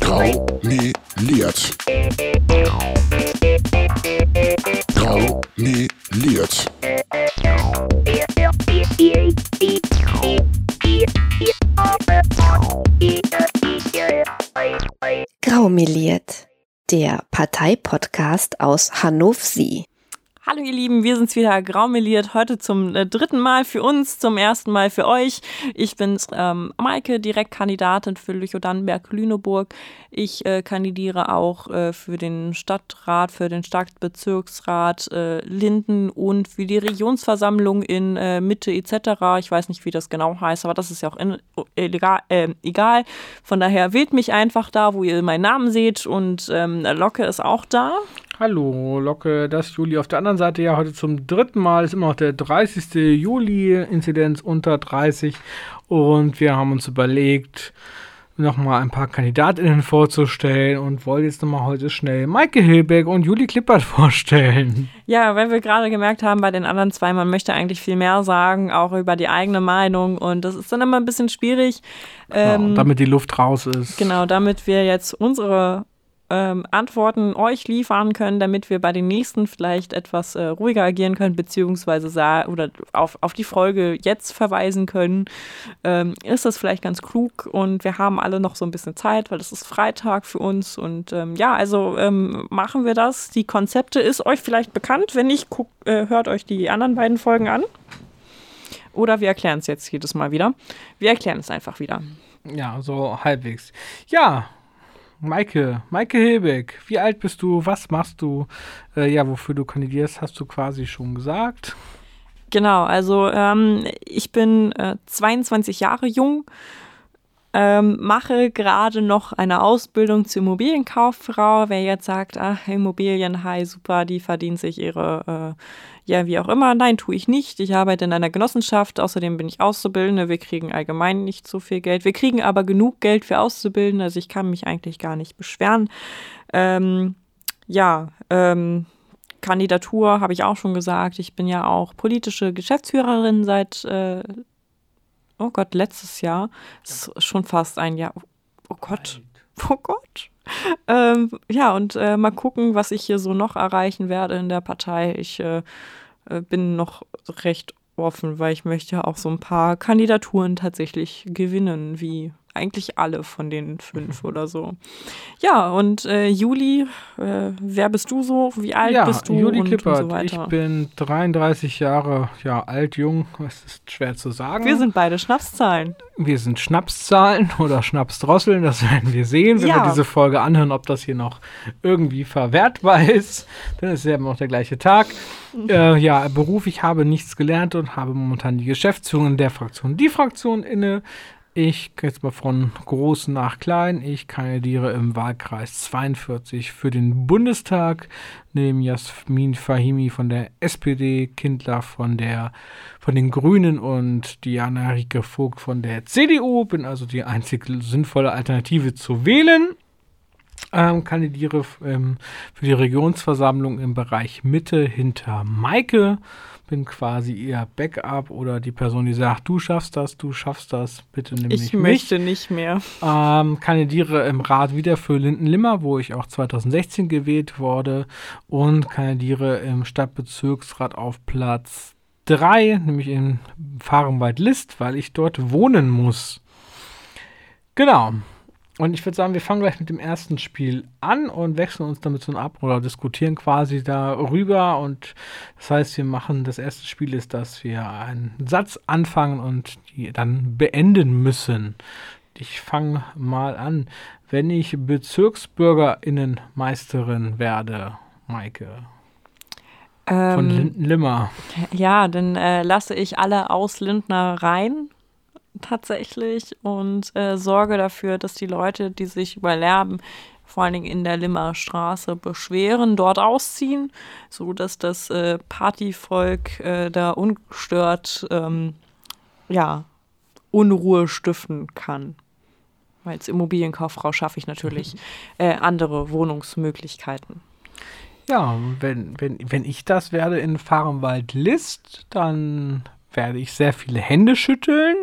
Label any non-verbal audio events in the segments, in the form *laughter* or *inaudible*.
Graumeliert. Graumeliert. Graumeliert, der Parteipodcast aus Hannover. Hallo ihr Lieben, wir sind's wieder, Graumeliert, heute zum äh, dritten Mal für uns, zum ersten Mal für euch. Ich bin ähm, Maike, Direktkandidatin für Lüchow-Dannenberg-Lüneburg. Ich äh, kandidiere auch äh, für den Stadtrat, für den Stadtbezirksrat äh, Linden und für die Regionsversammlung in äh, Mitte etc. Ich weiß nicht, wie das genau heißt, aber das ist ja auch in, illegal, äh, egal. Von daher wählt mich einfach da, wo ihr meinen Namen seht und ähm, Locke ist auch da. Hallo, Locke, das Juli. Auf der anderen Seite ja heute zum dritten Mal ist immer noch der 30. Juli, Inzidenz unter 30. Und wir haben uns überlegt, nochmal ein paar KandidatInnen vorzustellen und wollen jetzt nochmal heute schnell Maike Hilbeck und Juli Klippert *laughs* vorstellen. Ja, weil wir gerade gemerkt haben bei den anderen zwei, man möchte eigentlich viel mehr sagen, auch über die eigene Meinung und das ist dann immer ein bisschen schwierig. Genau, ähm, damit die Luft raus ist. Genau, damit wir jetzt unsere ähm, Antworten euch liefern können, damit wir bei den nächsten vielleicht etwas äh, ruhiger agieren können, beziehungsweise oder auf, auf die Folge jetzt verweisen können, ähm, ist das vielleicht ganz klug und wir haben alle noch so ein bisschen Zeit, weil es ist Freitag für uns und ähm, ja, also ähm, machen wir das. Die Konzepte ist euch vielleicht bekannt, wenn nicht, guckt, äh, hört euch die anderen beiden Folgen an. Oder wir erklären es jetzt jedes Mal wieder. Wir erklären es einfach wieder. Ja, so halbwegs. Ja, Maike, Maike Hilbeck, wie alt bist du? Was machst du? Äh, ja, wofür du kandidierst, hast du quasi schon gesagt. Genau, also ähm, ich bin äh, 22 Jahre jung, ähm, mache gerade noch eine Ausbildung zur Immobilienkauffrau. Wer jetzt sagt, ach, Immobilien, hi, super, die verdient sich ihre, äh, ja, wie auch immer. Nein, tue ich nicht. Ich arbeite in einer Genossenschaft. Außerdem bin ich Auszubildende. Wir kriegen allgemein nicht so viel Geld. Wir kriegen aber genug Geld für Auszubildende. Also ich kann mich eigentlich gar nicht beschweren. Ähm, ja, ähm, Kandidatur habe ich auch schon gesagt. Ich bin ja auch politische Geschäftsführerin seit äh, oh Gott, letztes Jahr. Ist schon fast ein Jahr. Oh Gott. Oh Gott. Ähm, ja, und äh, mal gucken, was ich hier so noch erreichen werde in der Partei. Ich äh, äh bin noch recht offen, weil ich möchte ja auch so ein paar Kandidaturen tatsächlich gewinnen, wie eigentlich alle von den fünf *laughs* oder so. Ja, und äh, Juli, äh, wer bist du so? Wie alt ja, bist du? Juli Klippert, so ich bin 33 Jahre, ja, alt, jung, es ist schwer zu sagen. Wir sind beide Schnapszahlen. Wir sind Schnapszahlen *laughs* oder Schnapsdrosseln, das werden wir sehen, wenn ja. wir diese Folge anhören, ob das hier noch irgendwie verwertbar ist. Dann ist es ja immer noch der gleiche Tag. Mhm. Äh, ja, Beruf, ich habe nichts gelernt und habe momentan die Geschäftsführung der Fraktion, die Fraktion inne. Ich gehe jetzt mal von groß nach klein. Ich kandidiere im Wahlkreis 42 für den Bundestag, neben Jasmin Fahimi von der SPD, Kindler von der von den Grünen und Diana Rike Vogt von der CDU. Bin also die einzige sinnvolle Alternative zu wählen. Ähm, kandidiere ähm, für die Regionsversammlung im Bereich Mitte hinter Maike bin quasi ihr Backup oder die Person, die sagt, du schaffst das, du schaffst das, bitte nimm ich mich. Ich möchte nicht mehr. Ähm, kandidiere im Rat wieder für Linden-Limmer, wo ich auch 2016 gewählt wurde und kandidiere im Stadtbezirksrat auf Platz 3, nämlich in Fahrenwald-List, weil ich dort wohnen muss. Genau. Und ich würde sagen, wir fangen gleich mit dem ersten Spiel an und wechseln uns damit so ab oder diskutieren quasi darüber. Und das heißt, wir machen das erste Spiel ist, dass wir einen Satz anfangen und die dann beenden müssen. Ich fange mal an. Wenn ich Bezirksbürgerinnenmeisterin werde, Maike. Ähm, von Linden Limmer. Ja, dann äh, lasse ich alle Auslindner rein tatsächlich und äh, sorge dafür, dass die Leute, die sich über Lärm vor allen Dingen in der Limmer Straße beschweren, dort ausziehen, so dass das äh, Partyvolk äh, da ungestört ähm, ja, Unruhe stiften kann. Als Immobilienkauffrau schaffe ich natürlich *laughs* äh, andere Wohnungsmöglichkeiten. Ja, wenn, wenn, wenn ich das werde in Fahrenwald List, dann werde ich sehr viele Hände schütteln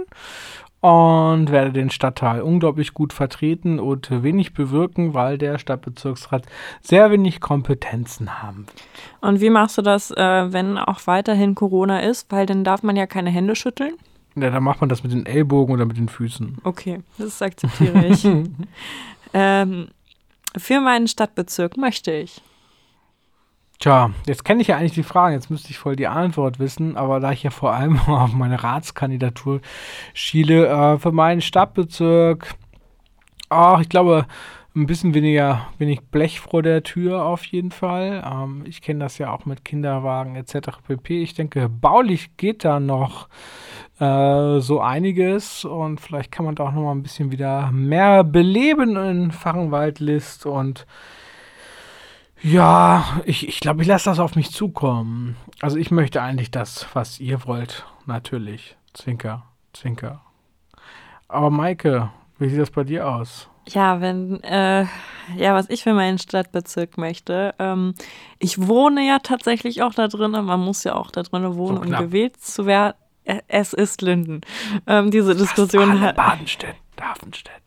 und werde den Stadtteil unglaublich gut vertreten und wenig bewirken, weil der Stadtbezirksrat sehr wenig Kompetenzen haben wird. Und wie machst du das, äh, wenn auch weiterhin Corona ist? Weil dann darf man ja keine Hände schütteln. Ja, dann macht man das mit den Ellbogen oder mit den Füßen. Okay, das akzeptiere ich. *laughs* ähm, für meinen Stadtbezirk möchte ich. Tja, jetzt kenne ich ja eigentlich die Fragen, jetzt müsste ich voll die Antwort wissen, aber da ich ja vor allem *laughs* auf meine Ratskandidatur schiele, äh, für meinen Stadtbezirk, ach, ich glaube, ein bisschen weniger, wenig Blech vor der Tür auf jeden Fall. Ähm, ich kenne das ja auch mit Kinderwagen etc. pp. Ich denke, baulich geht da noch äh, so einiges und vielleicht kann man da auch noch mal ein bisschen wieder mehr beleben in Fachenwaldlist und ja, ich, ich glaube, ich lasse das auf mich zukommen. Also ich möchte eigentlich das, was ihr wollt. Natürlich. Zwinker, Zwinker. Aber Maike, wie sieht das bei dir aus? Ja, wenn, äh, ja, was ich für meinen Stadtbezirk möchte. Ähm, ich wohne ja tatsächlich auch da drin. Man muss ja auch da drin wohnen, so um gewählt zu werden. Es ist Linden. Ähm, diese Diskussion hat. Badenstedt, Hafenstedt.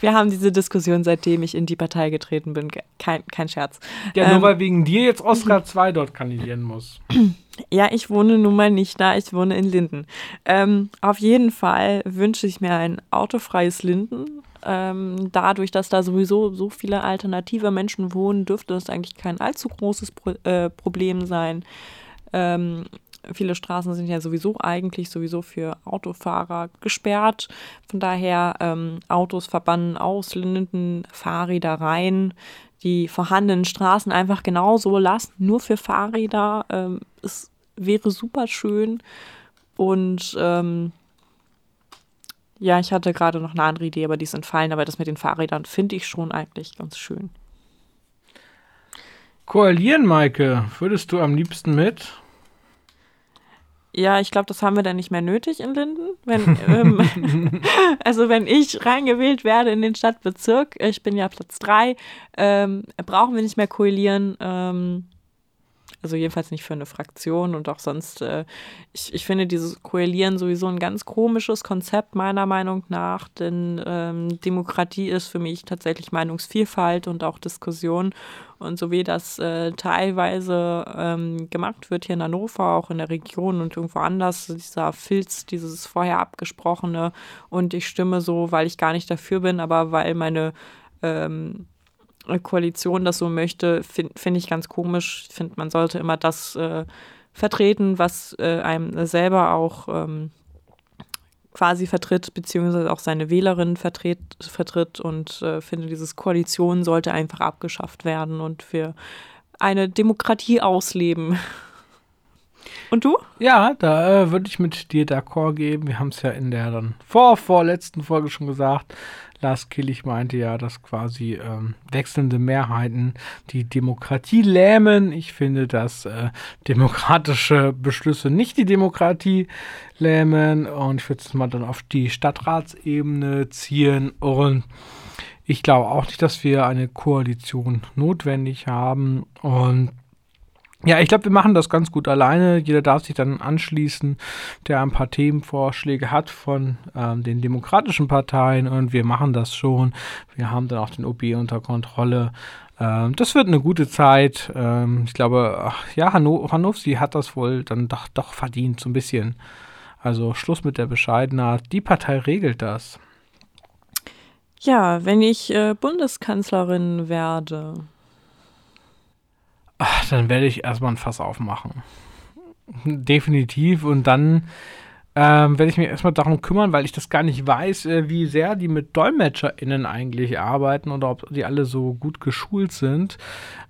Wir haben diese Diskussion, seitdem ich in die Partei getreten bin. Kein, kein Scherz. Ja, nur ähm, weil wegen dir jetzt Oscar 2 dort kandidieren muss. *clears throat* Ja, ich wohne nun mal nicht da, ich wohne in Linden. Ähm, auf jeden Fall wünsche ich mir ein autofreies Linden. Ähm, dadurch, dass da sowieso so viele alternative Menschen wohnen, dürfte das eigentlich kein allzu großes Pro äh, Problem sein. Ähm, viele Straßen sind ja sowieso eigentlich sowieso für Autofahrer gesperrt. Von daher ähm, Autos verbannen aus, Linden, Fahrräder rein, die vorhandenen Straßen einfach genauso lassen, nur für Fahrräder. Ähm, es wäre super schön. Und ähm, ja, ich hatte gerade noch eine andere Idee, aber die ist entfallen. Aber das mit den Fahrrädern finde ich schon eigentlich ganz schön. Koalieren, Maike, würdest du am liebsten mit? Ja, ich glaube, das haben wir dann nicht mehr nötig in Linden. Wenn, *laughs* ähm, *laughs* also wenn ich reingewählt werde in den Stadtbezirk, ich bin ja Platz drei, ähm, brauchen wir nicht mehr koalieren. Ähm, also jedenfalls nicht für eine Fraktion und auch sonst. Äh, ich, ich finde dieses Koalieren sowieso ein ganz komisches Konzept meiner Meinung nach, denn ähm, Demokratie ist für mich tatsächlich Meinungsvielfalt und auch Diskussion. Und so wie das äh, teilweise ähm, gemacht wird hier in Hannover, auch in der Region und irgendwo anders, dieser Filz, dieses vorher abgesprochene und ich stimme so, weil ich gar nicht dafür bin, aber weil meine ähm, Koalition das so möchte, finde find ich ganz komisch. Ich finde, man sollte immer das äh, vertreten, was äh, einem selber auch ähm, quasi vertritt, beziehungsweise auch seine Wählerin vertritt, vertritt und äh, finde, dieses Koalition sollte einfach abgeschafft werden und für eine Demokratie ausleben. *laughs* Und du? Ja, da äh, würde ich mit dir d'accord geben. Wir haben es ja in der dann vor, vorletzten Folge schon gesagt. Lars Killig meinte ja, dass quasi ähm, wechselnde Mehrheiten die Demokratie lähmen. Ich finde, dass äh, demokratische Beschlüsse nicht die Demokratie lähmen. Und ich würde es mal dann auf die Stadtratsebene ziehen. Und ich glaube auch nicht, dass wir eine Koalition notwendig haben. Und ja, ich glaube, wir machen das ganz gut alleine. Jeder darf sich dann anschließen, der ein paar Themenvorschläge hat von ähm, den demokratischen Parteien und wir machen das schon. Wir haben dann auch den OB unter Kontrolle. Ähm, das wird eine gute Zeit. Ähm, ich glaube, ach, ja, Hanno Hannovsi hat das wohl dann doch, doch verdient, so ein bisschen. Also Schluss mit der Bescheidenheit. Die Partei regelt das. Ja, wenn ich äh, Bundeskanzlerin werde, Ach, dann werde ich erstmal ein Fass aufmachen. Definitiv. Und dann ähm, werde ich mich erstmal darum kümmern, weil ich das gar nicht weiß, äh, wie sehr die mit DolmetscherInnen eigentlich arbeiten oder ob die alle so gut geschult sind.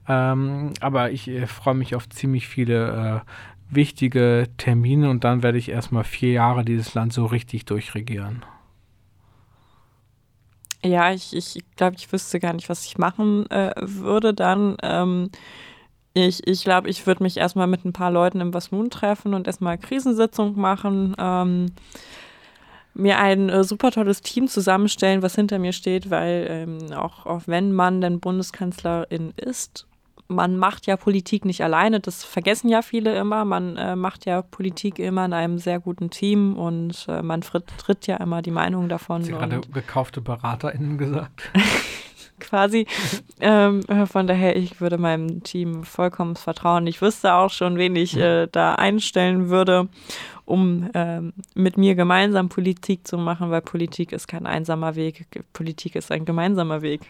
Ähm, aber ich äh, freue mich auf ziemlich viele äh, wichtige Termine und dann werde ich erstmal vier Jahre dieses Land so richtig durchregieren. Ja, ich, ich glaube, ich wüsste gar nicht, was ich machen äh, würde dann. Ähm, ich, ich glaube, ich würde mich erstmal mit ein paar Leuten im Was Nun treffen und erstmal Krisensitzung machen. Ähm, mir ein äh, super tolles Team zusammenstellen, was hinter mir steht, weil ähm, auch, auch wenn man dann Bundeskanzlerin ist, man macht ja Politik nicht alleine, das vergessen ja viele immer. Man äh, macht ja Politik immer in einem sehr guten Team und äh, man tritt ja immer die Meinung davon. Sie gerade gekaufte BeraterInnen gesagt. *laughs* quasi. ähm, von daher, ich würde meinem Team vollkommen vertrauen. Ich wüsste auch schon, wen ich äh, da einstellen würde, um äh, mit mir gemeinsam Politik zu machen, weil Politik ist kein einsamer Weg. Politik ist ein gemeinsamer Weg.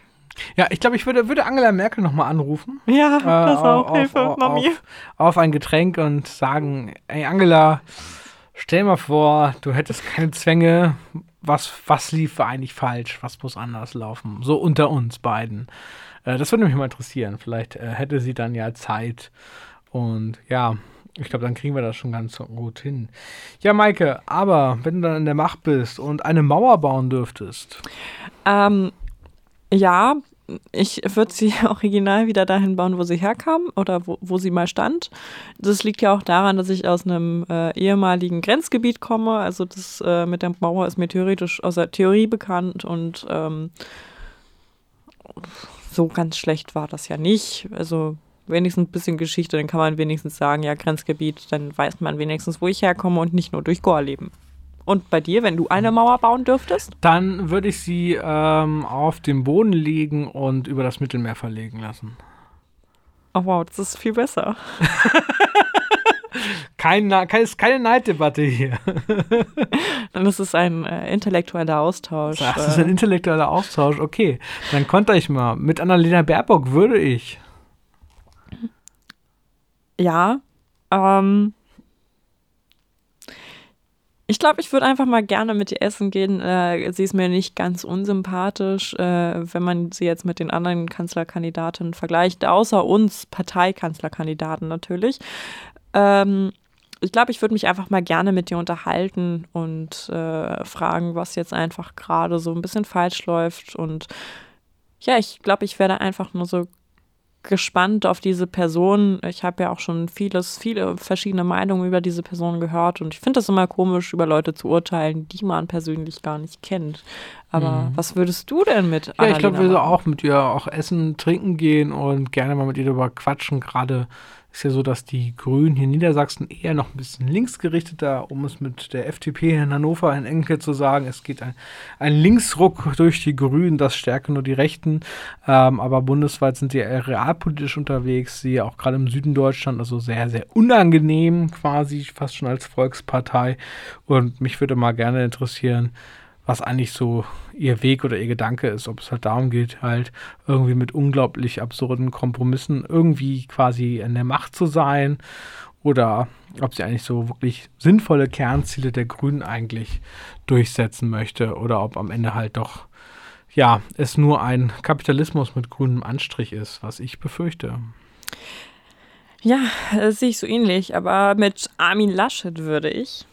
Ja, ich glaube, ich würde, würde Angela Merkel nochmal anrufen. Ja, äh, das auch. Auf, Hilfe, auf, Mami. Auf, auf ein Getränk und sagen, ey Angela, stell mal vor, du hättest keine Zwänge. Was, was lief eigentlich falsch? Was muss anders laufen? So unter uns beiden. Äh, das würde mich mal interessieren. Vielleicht äh, hätte sie dann ja Zeit. Und ja, ich glaube, dann kriegen wir das schon ganz gut hin. Ja, Maike, aber wenn du dann in der Macht bist und eine Mauer bauen dürftest. Ähm, ja, ich würde sie *laughs* original wieder dahin bauen, wo sie herkam oder wo, wo sie mal stand. Das liegt ja auch daran, dass ich aus einem äh, ehemaligen Grenzgebiet komme. Also das äh, mit der Mauer ist mir theoretisch aus der Theorie bekannt und ähm, so ganz schlecht war das ja nicht. Also wenigstens ein bisschen Geschichte, dann kann man wenigstens sagen, ja, Grenzgebiet, dann weiß man wenigstens, wo ich herkomme und nicht nur durch Goa leben. Und bei dir, wenn du eine Mauer bauen dürftest? Dann würde ich sie ähm, auf den Boden legen und über das Mittelmeer verlegen lassen. Oh wow, das ist viel besser. *laughs* Kein, keine, keine Neiddebatte hier. *laughs* Dann ist es ein äh, intellektueller Austausch. Das ist ein intellektueller Austausch, okay. Dann konnte ich mal. Mit Annalena Baerbock würde ich. Ja. Ähm, ich glaube, ich würde einfach mal gerne mit ihr essen gehen. Äh, sie ist mir nicht ganz unsympathisch, äh, wenn man sie jetzt mit den anderen Kanzlerkandidaten vergleicht, außer uns Parteikanzlerkandidaten natürlich. Ähm, ich glaube, ich würde mich einfach mal gerne mit dir unterhalten und äh, fragen, was jetzt einfach gerade so ein bisschen falsch läuft. Und ja, ich glaube, ich werde einfach nur so gespannt auf diese Person. Ich habe ja auch schon vieles, viele verschiedene Meinungen über diese Person gehört und ich finde das immer komisch, über Leute zu urteilen, die man persönlich gar nicht kennt. Aber mhm. was würdest du denn mit Ja, ich glaube, wir würden auch mit ihr auch essen, trinken gehen und gerne mal mit ihr darüber quatschen, gerade ist ja so, dass die Grünen hier in Niedersachsen eher noch ein bisschen linksgerichteter, um es mit der FDP in Hannover in Enkel zu sagen, es geht ein, ein Linksruck durch die Grünen, das stärken nur die Rechten. Ähm, aber bundesweit sind sie eher realpolitisch unterwegs, sie auch gerade im Süden Deutschland, also sehr, sehr unangenehm quasi, fast schon als Volkspartei. Und mich würde mal gerne interessieren, was eigentlich so ihr Weg oder ihr Gedanke ist, ob es halt darum geht, halt irgendwie mit unglaublich absurden Kompromissen irgendwie quasi in der Macht zu sein oder ob sie eigentlich so wirklich sinnvolle Kernziele der Grünen eigentlich durchsetzen möchte oder ob am Ende halt doch ja, es nur ein Kapitalismus mit grünem Anstrich ist, was ich befürchte. Ja, das sehe ich so ähnlich, aber mit Armin Laschet würde ich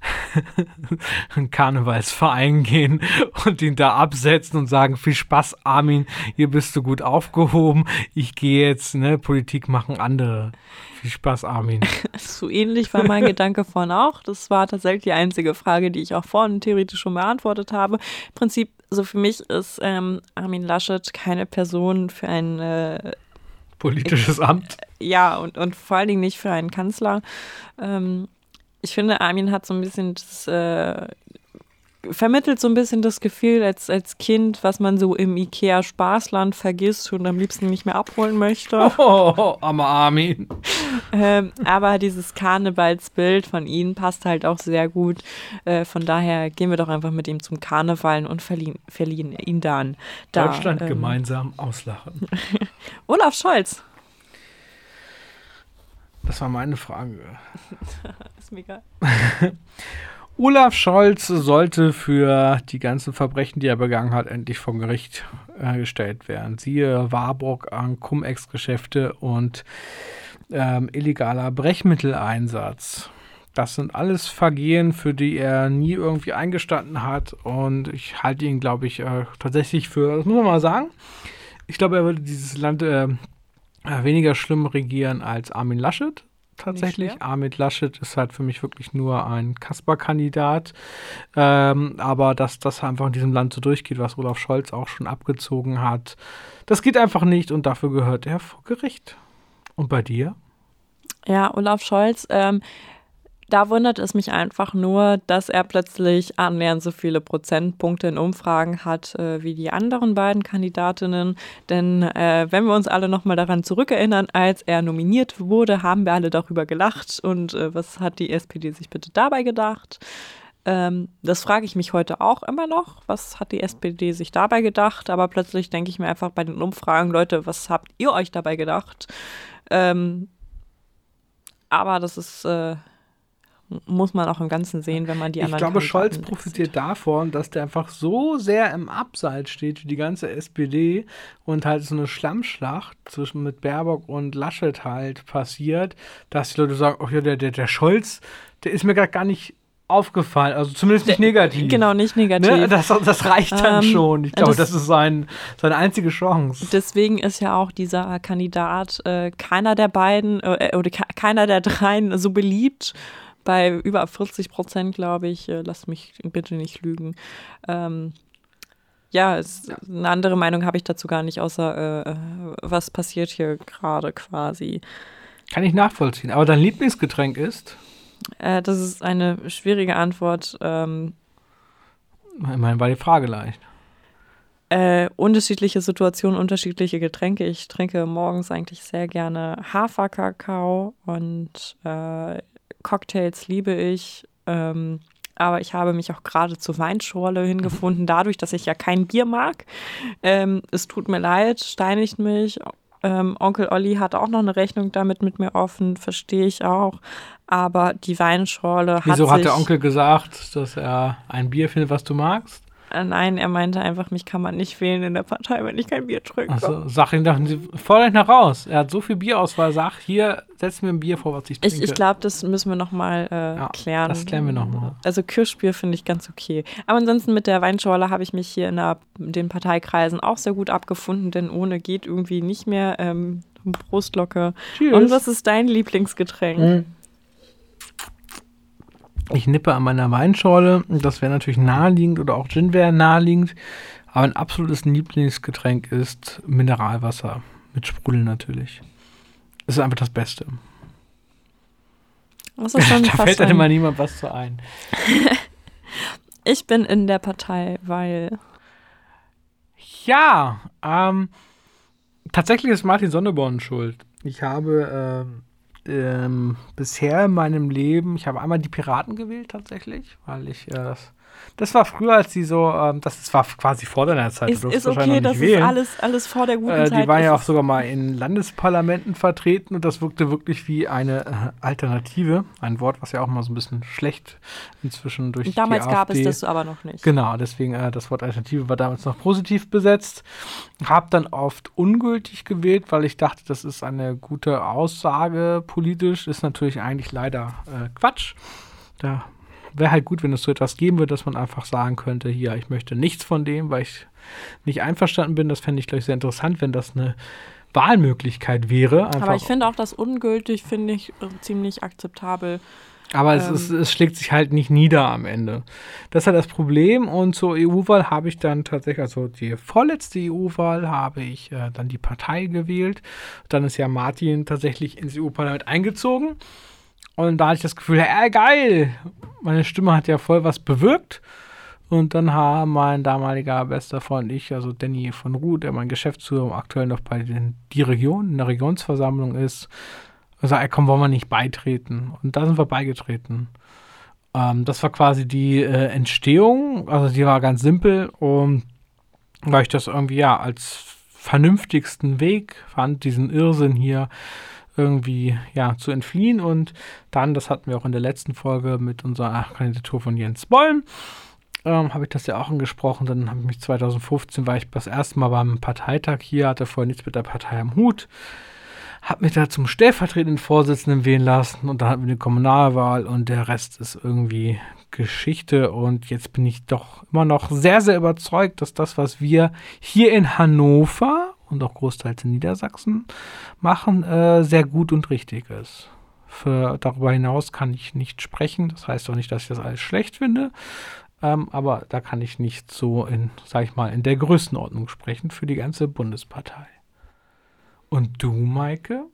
*laughs* einen Karnevalsverein gehen und ihn da absetzen und sagen, viel Spaß, Armin, hier bist du gut aufgehoben. Ich gehe jetzt, ne, Politik machen andere. Viel Spaß, Armin. *laughs* so ähnlich war mein Gedanke vorhin auch. Das war tatsächlich die einzige Frage, die ich auch vorhin theoretisch schon beantwortet habe. Im Prinzip, so für mich ist ähm, Armin Laschet keine Person für ein äh, politisches Amt. Ja, und, und vor allen Dingen nicht für einen Kanzler. Ähm, ich finde, Armin hat so ein bisschen das, äh, vermittelt so ein bisschen das Gefühl als, als Kind, was man so im Ikea-Spaßland vergisst und am liebsten nicht mehr abholen möchte. *laughs* Oh, armer Armin. ähm, aber dieses Karnevalsbild von ihm passt halt auch sehr gut. Äh, von daher gehen wir doch einfach mit ihm zum Karneval und verliehen, verliehen ihn dann. Da, Deutschland ähm, gemeinsam auslachen. *laughs* Olaf Scholz. Das war meine Frage. *laughs* ist mir egal. *laughs* Olaf Scholz sollte für die ganzen Verbrechen, die er begangen hat, endlich vor Gericht äh, gestellt werden. Siehe Warburg an Cum-Ex-Geschäfte und ähm, illegaler Brechmitteleinsatz. Das sind alles Vergehen, für die er nie irgendwie eingestanden hat. Und ich halte ihn, glaube ich, äh, tatsächlich für, das muss man mal sagen, ich glaube, er würde dieses Land äh, weniger schlimm regieren als Armin Laschet tatsächlich. Armin Laschet ist halt für mich wirklich nur ein Kasper-Kandidat. Ähm, aber dass das einfach in diesem Land so durchgeht, was Olaf Scholz auch schon abgezogen hat, das geht einfach nicht und dafür gehört er vor Gericht. Und bei dir? Ja, Olaf Scholz, ähm, da wundert es mich einfach nur, dass er plötzlich annähernd so viele Prozentpunkte in Umfragen hat äh, wie die anderen beiden Kandidatinnen. Denn äh, wenn wir uns alle nochmal daran zurückerinnern, als er nominiert wurde, haben wir alle darüber gelacht. Und äh, was hat die SPD sich bitte dabei gedacht? Ähm, das frage ich mich heute auch immer noch. Was hat die SPD sich dabei gedacht? Aber plötzlich denke ich mir einfach bei den Umfragen, Leute, was habt ihr euch dabei gedacht? Ähm, aber das ist äh, muss man auch im Ganzen sehen, wenn man die anderen. Ich glaube, Scholz profitiert davon, dass der einfach so sehr im Abseits steht wie die ganze SPD und halt so eine Schlammschlacht zwischen mit Baerbock und Laschet halt passiert, dass die Leute sagen, oh ja, der, der, der Scholz, der ist mir gerade gar nicht aufgefallen, also zumindest nicht negativ. Genau, nicht negativ. Ne? Das, das, reicht dann ähm, schon. Ich glaube, das, das, ist sein, seine einzige Chance. Deswegen ist ja auch dieser Kandidat äh, keiner der beiden äh, oder keiner der dreien so beliebt bei über 40 Prozent, glaube ich. Äh, lass mich bitte nicht lügen. Ähm, ja, es, eine andere Meinung habe ich dazu gar nicht, außer äh, was passiert hier gerade quasi. Kann ich nachvollziehen. Aber dein Lieblingsgetränk ist? Äh, das ist eine schwierige Antwort. Ähm, Immerhin war die Frage leicht. Äh, unterschiedliche Situationen, unterschiedliche Getränke. Ich trinke morgens eigentlich sehr gerne Haferkakao und äh, Cocktails liebe ich. Ähm, aber ich habe mich auch gerade zur Weinschorle hingefunden, dadurch, dass ich ja kein Bier mag. Ähm, es tut mir leid, steinigt mich. Ähm, Onkel Olli hat auch noch eine Rechnung damit mit mir offen, verstehe ich auch. Aber die Weinschorle hat. Wieso hat der Onkel gesagt, dass er ein Bier findet, was du magst? Äh, nein, er meinte einfach, mich kann man nicht wählen in der Partei, wenn ich kein Bier trinke. Also, sag ihm doch, fordert nach raus. Er hat so viel Bierauswahl, sag, hier, setz mir ein Bier vor, was ich trinke. Ich, ich glaube, das müssen wir nochmal äh, ja, klären. Das klären wir nochmal. Also Kirschbier finde ich ganz okay. Aber ansonsten mit der Weinschorle habe ich mich hier in, der, in, den Parteikreisen auch sehr gut abgefunden, denn ohne geht irgendwie nicht mehr. Ähm, Brustlocke. Tschüss. Und was ist dein Lieblingsgetränk? Mhm. Ich nippe an meiner Weinschorle. Das wäre natürlich naheliegend oder auch Gin wäre naheliegend. Aber ein absolutes Lieblingsgetränk ist Mineralwasser. Mit Sprudel natürlich. Das ist einfach das Beste. Das *laughs* da fällt dann immer niemand was zu ein. *laughs* ich bin in der Partei, weil. Ja, ähm, tatsächlich ist Martin Sonneborn schuld. Ich habe ähm, ähm, bisher in meinem Leben, ich habe einmal die Piraten gewählt tatsächlich, weil ich äh, das war früher, als die so, ähm, das war quasi vor deiner Zeit. Ist, ist okay, das wählen. ist alles, alles vor der guten äh, Zeit. Die waren ja auch sogar mal in Landesparlamenten vertreten und das wirkte wirklich wie eine äh, Alternative. Ein Wort, was ja auch mal so ein bisschen schlecht inzwischen durch Damals die gab es das aber noch nicht. Genau, deswegen äh, das Wort Alternative war damals noch positiv besetzt. Hab dann oft ungültig gewählt, weil ich dachte, das ist eine gute Aussage politisch. Ist natürlich eigentlich leider äh, Quatsch. Da wäre halt gut, wenn es so etwas geben würde, dass man einfach sagen könnte, hier, ich möchte nichts von dem, weil ich nicht einverstanden bin. Das fände ich, glaube ich, sehr interessant, wenn das eine Wahlmöglichkeit wäre. Einfach Aber ich finde auch das ungültig, finde ich äh, ziemlich akzeptabel. Aber ähm, es, ist, es, schlägt sich halt nicht nieder am Ende. Das ist halt das Problem. Und zur EU-Wahl habe ich dann tatsächlich, also die vorletzte EU-Wahl habe ich äh, dann die Partei gewählt. Dann ist ja Martin tatsächlich ins EU-Parlament eingezogen. Und da hatte ich das Gefühl, ey, geil, meine Stimme hat ja voll was bewirkt. Und dann haben mein damaliger bester Freund ich, also Danny von Ruh, der mein Geschäftsführer aktuell noch bei den, die Region, in der Regionsversammlung ist, gesagt, ey, komm, wollen wir nicht beitreten? Und da sind wir beigetreten. Ähm, das war quasi die äh, Entstehung, also die war ganz simpel und weil ich das irgendwie ja als vernünftigsten Weg fand, diesen Irrsinn hier irgendwie ja, zu entfliehen. Und dann, das hatten wir auch in der letzten Folge mit unserer Kandidatur von Jens Bollm, ähm, habe ich das ja auch angesprochen. Dann habe ich mich 2015, war ich das erste Mal beim Parteitag hier, hatte vorher nichts mit der Partei am Hut. Habe mich da zum stellvertretenden Vorsitzenden wählen lassen und dann hatten wir eine Kommunalwahl und der Rest ist irgendwie Geschichte. Und jetzt bin ich doch immer noch sehr, sehr überzeugt, dass das, was wir hier in Hannover und auch großteils in Niedersachsen machen, äh, sehr gut und richtig ist. Für, darüber hinaus kann ich nicht sprechen. Das heißt auch nicht, dass ich das alles schlecht finde. Ähm, aber da kann ich nicht so in, sag ich mal, in der Größenordnung sprechen für die ganze Bundespartei. Und du, Maike?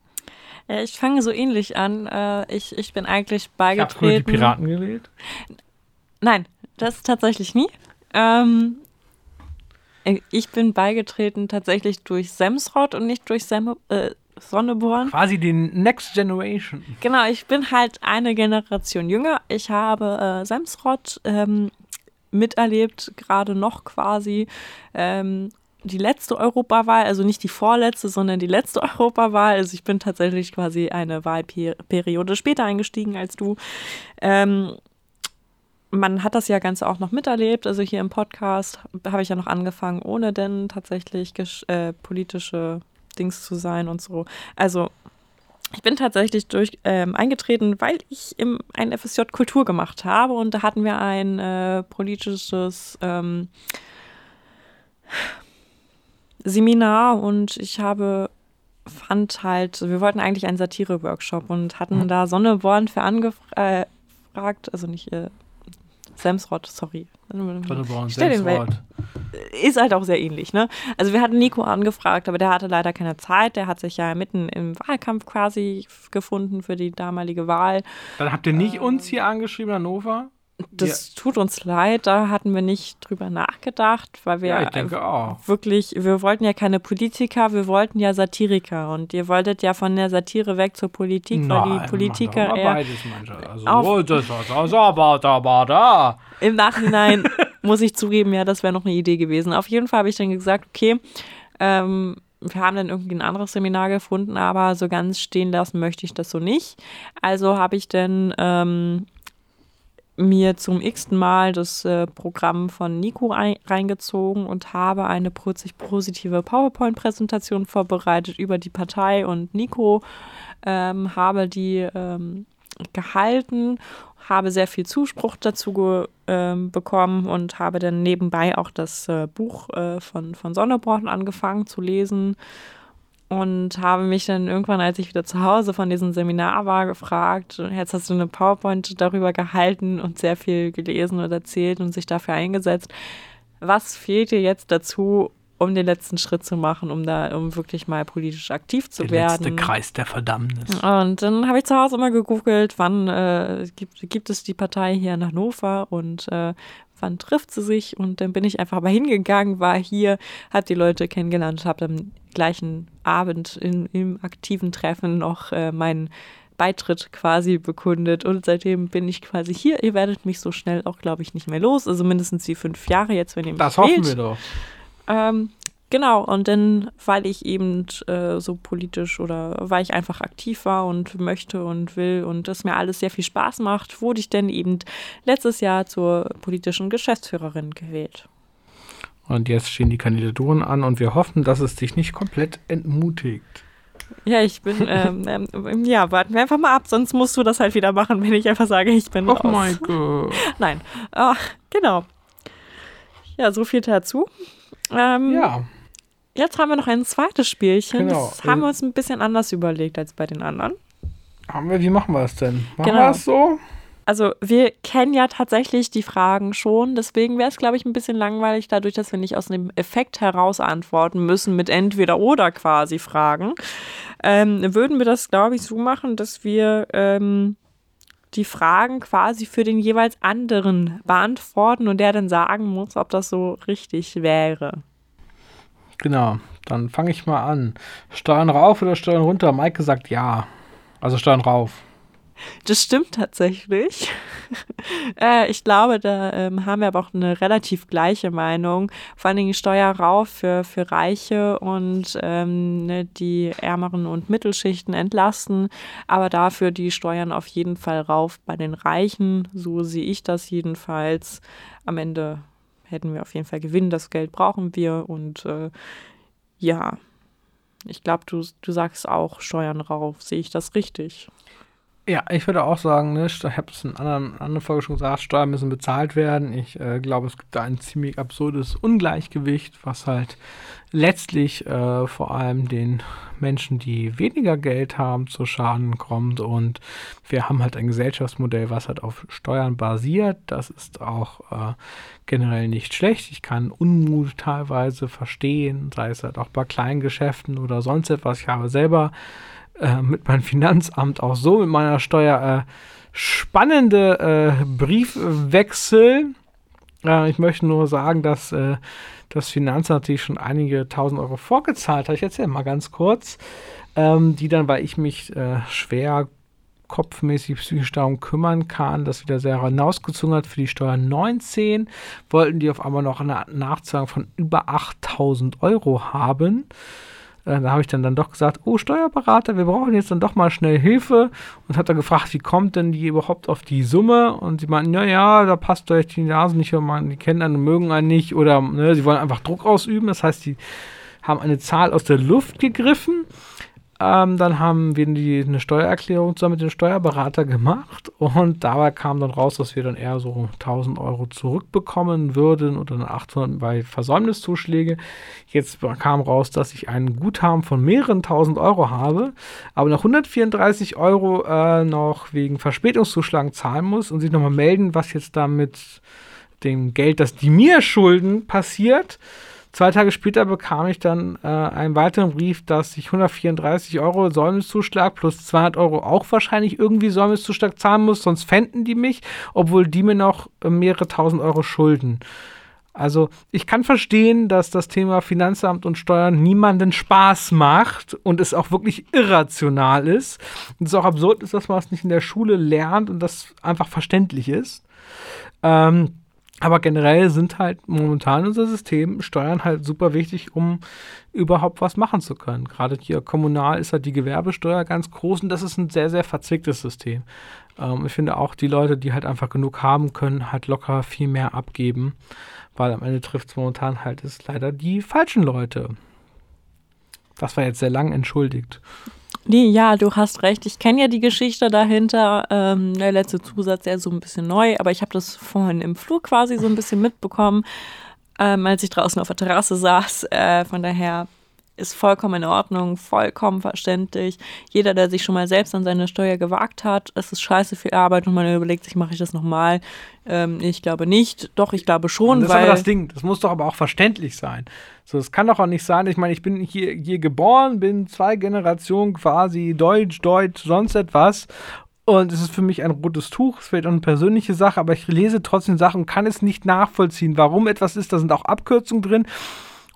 Ja, ich fange so ähnlich an. Äh, ich, ich bin eigentlich beigetreten. Ich habe die Piraten gewählt? Nein, das tatsächlich nie. Ähm, ich bin beigetreten tatsächlich durch Semsrott und nicht durch Sem äh, Sonneborn. Quasi die Next Generation. Genau, ich bin halt eine Generation jünger. Ich habe äh, Semsrott ähm, miterlebt, gerade noch quasi. Ähm, die letzte Europawahl, also nicht die vorletzte, sondern die letzte *laughs* Europawahl. Also ich bin tatsächlich quasi eine Wahlperiode später eingestiegen als du. Ähm, man hat das ja Ganze auch noch miterlebt. Also hier im Podcast habe ich ja noch angefangen, ohne denn tatsächlich äh, politische Dings zu sein und so. Also ich bin tatsächlich durch ähm, eingetreten, weil ich im, ein FSJ Kultur gemacht habe und da hatten wir ein äh, politisches ähm, Seminar und ich habe fand halt, wir wollten eigentlich einen Satire-Workshop und hatten da Sonneborn für angefragt, äh, also nicht äh, Samsrod, sorry. Sonneborn, Samsrod. Ist halt auch sehr ähnlich, ne? Also wir hatten Nico angefragt, aber der hatte leider keine Zeit. Der hat sich ja mitten im Wahlkampf quasi gefunden für die damalige Wahl. Dann habt ihr nicht ähm, uns hier angeschrieben, Hannover? Das ja. tut uns leid, da hatten wir nicht drüber nachgedacht, weil wir ja, wirklich, wir wollten ja keine Politiker, wir wollten ja Satiriker und ihr wolltet ja von der Satire weg zur Politik, Nein, weil die Politiker eher beides, also, auf, oh, das, das, aber, aber da. Im Nachhinein muss ich zugeben, ja, das wäre noch eine Idee gewesen. Auf jeden Fall habe ich dann gesagt, okay, ähm, wir haben dann irgendwie ein anderes Seminar gefunden, aber so ganz stehen lassen möchte ich das so nicht. Also habe ich dann ähm, mir zum x-ten Mal das äh, Programm von Nico ein, reingezogen und habe eine positive PowerPoint-Präsentation vorbereitet über die Partei und Nico, ähm, habe die ähm, gehalten, habe sehr viel Zuspruch dazu ähm, bekommen und habe dann nebenbei auch das äh, Buch äh, von, von Sonneborn angefangen zu lesen und habe mich dann irgendwann, als ich wieder zu Hause von diesem Seminar war, gefragt, jetzt hast du eine PowerPoint darüber gehalten und sehr viel gelesen und erzählt und sich dafür eingesetzt. Was fehlt dir jetzt dazu, um den letzten Schritt zu machen, um da, um wirklich mal politisch aktiv zu der werden. Der letzte Kreis der Verdammnis. Und dann habe ich zu Hause immer gegoogelt, wann äh, gibt, gibt es die Partei hier in Hannover und äh, wann trifft sie sich und dann bin ich einfach mal hingegangen, war hier, habe die Leute kennengelernt, habe am gleichen Abend in, im aktiven Treffen noch äh, meinen Beitritt quasi bekundet und seitdem bin ich quasi hier. Ihr werdet mich so schnell auch, glaube ich, nicht mehr los, also mindestens die fünf Jahre jetzt, wenn ihr mich Das hoffen wählt. wir doch. Ähm, Genau, und dann, weil ich eben äh, so politisch oder weil ich einfach aktiv war und möchte und will und es mir alles sehr viel Spaß macht, wurde ich dann eben letztes Jahr zur politischen Geschäftsführerin gewählt. Und jetzt stehen die Kandidaturen an und wir hoffen, dass es dich nicht komplett entmutigt. Ja, ich bin, *laughs* ähm, ähm, ja, warten wir einfach mal ab, sonst musst du das halt wieder machen, wenn ich einfach sage, ich bin oh raus. Oh mein *laughs* Gott. Nein, Ach, genau. Ja, so viel dazu. Ähm, ja. Jetzt haben wir noch ein zweites Spielchen. Genau. Das haben wir uns ein bisschen anders überlegt als bei den anderen. Haben wir, wie machen wir es denn? Machen genau. wir es so? Also wir kennen ja tatsächlich die Fragen schon, deswegen wäre es, glaube ich, ein bisschen langweilig, dadurch, dass wir nicht aus dem Effekt heraus antworten müssen mit entweder oder quasi Fragen. Ähm, würden wir das, glaube ich, so machen, dass wir ähm, die Fragen quasi für den jeweils anderen beantworten und der dann sagen muss, ob das so richtig wäre. Genau, dann fange ich mal an. Steuern rauf oder Steuern runter? Maike sagt ja. Also Steuern rauf. Das stimmt tatsächlich. *laughs* äh, ich glaube, da ähm, haben wir aber auch eine relativ gleiche Meinung. Vor allen Dingen Steuer rauf für, für Reiche und ähm, ne, die ärmeren und Mittelschichten entlasten, aber dafür die Steuern auf jeden Fall rauf bei den Reichen. So sehe ich das jedenfalls. Am Ende hätten wir auf jeden Fall Gewinn, das Geld brauchen wir und äh, ja, ich glaube, du, du sagst auch Steuern rauf. Sehe ich das richtig? Ja, ich würde auch sagen, ne, ich habe es in einer anderen Folge schon gesagt, Steuern müssen bezahlt werden. Ich äh, glaube, es gibt da ein ziemlich absurdes Ungleichgewicht, was halt letztlich äh, vor allem den Menschen, die weniger Geld haben, zu Schaden kommt. Und wir haben halt ein Gesellschaftsmodell, was halt auf Steuern basiert. Das ist auch äh, generell nicht schlecht. Ich kann Unmut teilweise verstehen, sei es halt auch bei kleinen Geschäften oder sonst etwas. Ich habe selber äh, mit meinem Finanzamt auch so mit meiner Steuer äh, spannende äh, Briefwechsel. Äh, ich möchte nur sagen, dass äh, das Finanzamt natürlich schon einige tausend Euro vorgezahlt hat. Ich erzähle mal ganz kurz. Ähm, die dann, weil ich mich schwer kopfmäßig psychisch darum kümmern kann, das wieder sehr hinausgezogen hat für die Steuer 19, wollten die auf einmal noch eine Nachzahlung von über 8000 Euro haben. Äh, da habe ich dann, dann doch gesagt, oh Steuerberater, wir brauchen jetzt dann doch mal schnell Hilfe und hat dann gefragt, wie kommt denn die überhaupt auf die Summe? Und sie meinten, ja, ja, da passt euch die Nase nicht, man, die kennen einen und mögen einen nicht oder ne, sie wollen einfach Druck ausüben. Das heißt, die haben eine Zahl aus der Luft gegriffen ähm, dann haben wir die, eine Steuererklärung zusammen mit dem Steuerberater gemacht und dabei kam dann raus, dass wir dann eher so 1000 Euro zurückbekommen würden oder 800 bei Versäumniszuschläge. Jetzt kam raus, dass ich ein Guthaben von mehreren tausend Euro habe, aber noch 134 Euro äh, noch wegen Verspätungszuschlagen zahlen muss und sich nochmal melden, was jetzt da mit dem Geld, das die mir schulden, passiert. Zwei Tage später bekam ich dann äh, einen weiteren Brief, dass ich 134 Euro Säumniszuschlag plus 200 Euro auch wahrscheinlich irgendwie Säumniszuschlag zahlen muss, sonst fänden die mich, obwohl die mir noch äh, mehrere tausend Euro schulden. Also ich kann verstehen, dass das Thema Finanzamt und Steuern niemanden Spaß macht und es auch wirklich irrational ist. Und es auch absurd ist, dass man es nicht in der Schule lernt und das einfach verständlich ist. Ähm, aber generell sind halt momentan unser System Steuern halt super wichtig, um überhaupt was machen zu können. Gerade hier kommunal ist halt die Gewerbesteuer ganz groß und das ist ein sehr, sehr verzwicktes System. Ähm, ich finde auch, die Leute, die halt einfach genug haben, können halt locker viel mehr abgeben, weil am Ende trifft es momentan halt ist leider die falschen Leute. Das war jetzt sehr lang entschuldigt. Nee, ja, du hast recht. Ich kenne ja die Geschichte dahinter. Ähm, der letzte Zusatz, der ist so ein bisschen neu, aber ich habe das vorhin im Flur quasi so ein bisschen mitbekommen, ähm, als ich draußen auf der Terrasse saß. Äh, von daher ist vollkommen in Ordnung, vollkommen verständlich. Jeder, der sich schon mal selbst an seine Steuer gewagt hat, es ist scheiße viel Arbeit und man überlegt sich, mache ich das nochmal? Ähm, ich glaube nicht. Doch, ich glaube schon. Das ist aber das Ding. Das muss doch aber auch verständlich sein. So, es kann doch auch nicht sein. Ich meine, ich bin hier, hier geboren, bin zwei Generationen quasi Deutsch, Deutsch, sonst etwas und es ist für mich ein rotes Tuch, es ist vielleicht auch eine persönliche Sache, aber ich lese trotzdem Sachen und kann es nicht nachvollziehen, warum etwas ist. Da sind auch Abkürzungen drin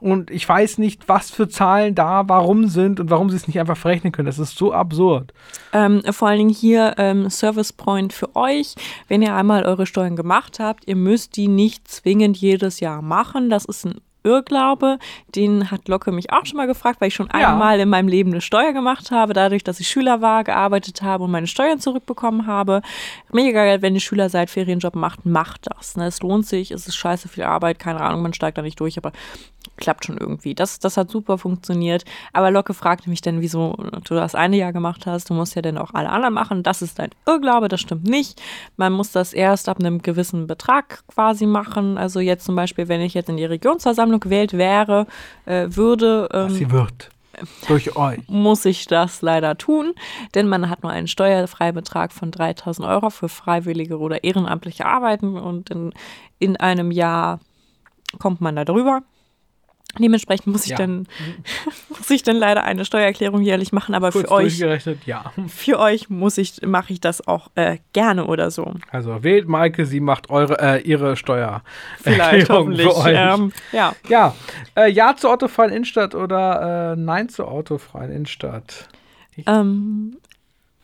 und ich weiß nicht, was für Zahlen da warum sind und warum sie es nicht einfach verrechnen können. Das ist so absurd. Ähm, vor allen Dingen hier ähm, Service Point für euch. Wenn ihr einmal eure Steuern gemacht habt, ihr müsst die nicht zwingend jedes Jahr machen. Das ist ein Irrglaube, den hat Locke mich auch schon mal gefragt, weil ich schon ja. einmal in meinem Leben eine Steuer gemacht habe, dadurch, dass ich Schüler war, gearbeitet habe und meine Steuern zurückbekommen habe. Mega geil, wenn ihr Schüler seid, Ferienjob macht, macht das. Ne? Es lohnt sich, es ist scheiße viel Arbeit, keine Ahnung, man steigt da nicht durch, aber klappt schon irgendwie. Das, das hat super funktioniert. Aber Locke fragte mich dann, wieso du das eine Jahr gemacht hast. Du musst ja dann auch alle anderen machen. Das ist ein Irrglaube, das stimmt nicht. Man muss das erst ab einem gewissen Betrag quasi machen. Also jetzt zum Beispiel, wenn ich jetzt in die Regionsversammlung gewählt wäre, äh, würde. Ähm, Sie wird. Durch euch. Muss ich das leider tun, denn man hat nur einen Steuerfreibetrag von 3000 Euro für freiwillige oder ehrenamtliche Arbeiten und in, in einem Jahr kommt man da drüber. Dementsprechend muss ich, ja. dann, *laughs* muss ich dann leider eine Steuererklärung jährlich machen, aber Kurz für euch, ja. für euch muss ich, mache ich das auch äh, gerne oder so. Also wählt Maike, sie macht eure, äh, ihre Steuer. Vielleicht, hoffentlich. Für euch. Ähm, ja. Ja, äh, ja zur autofreien Innenstadt oder äh, nein zur autofreien Innenstadt? Ich, ähm,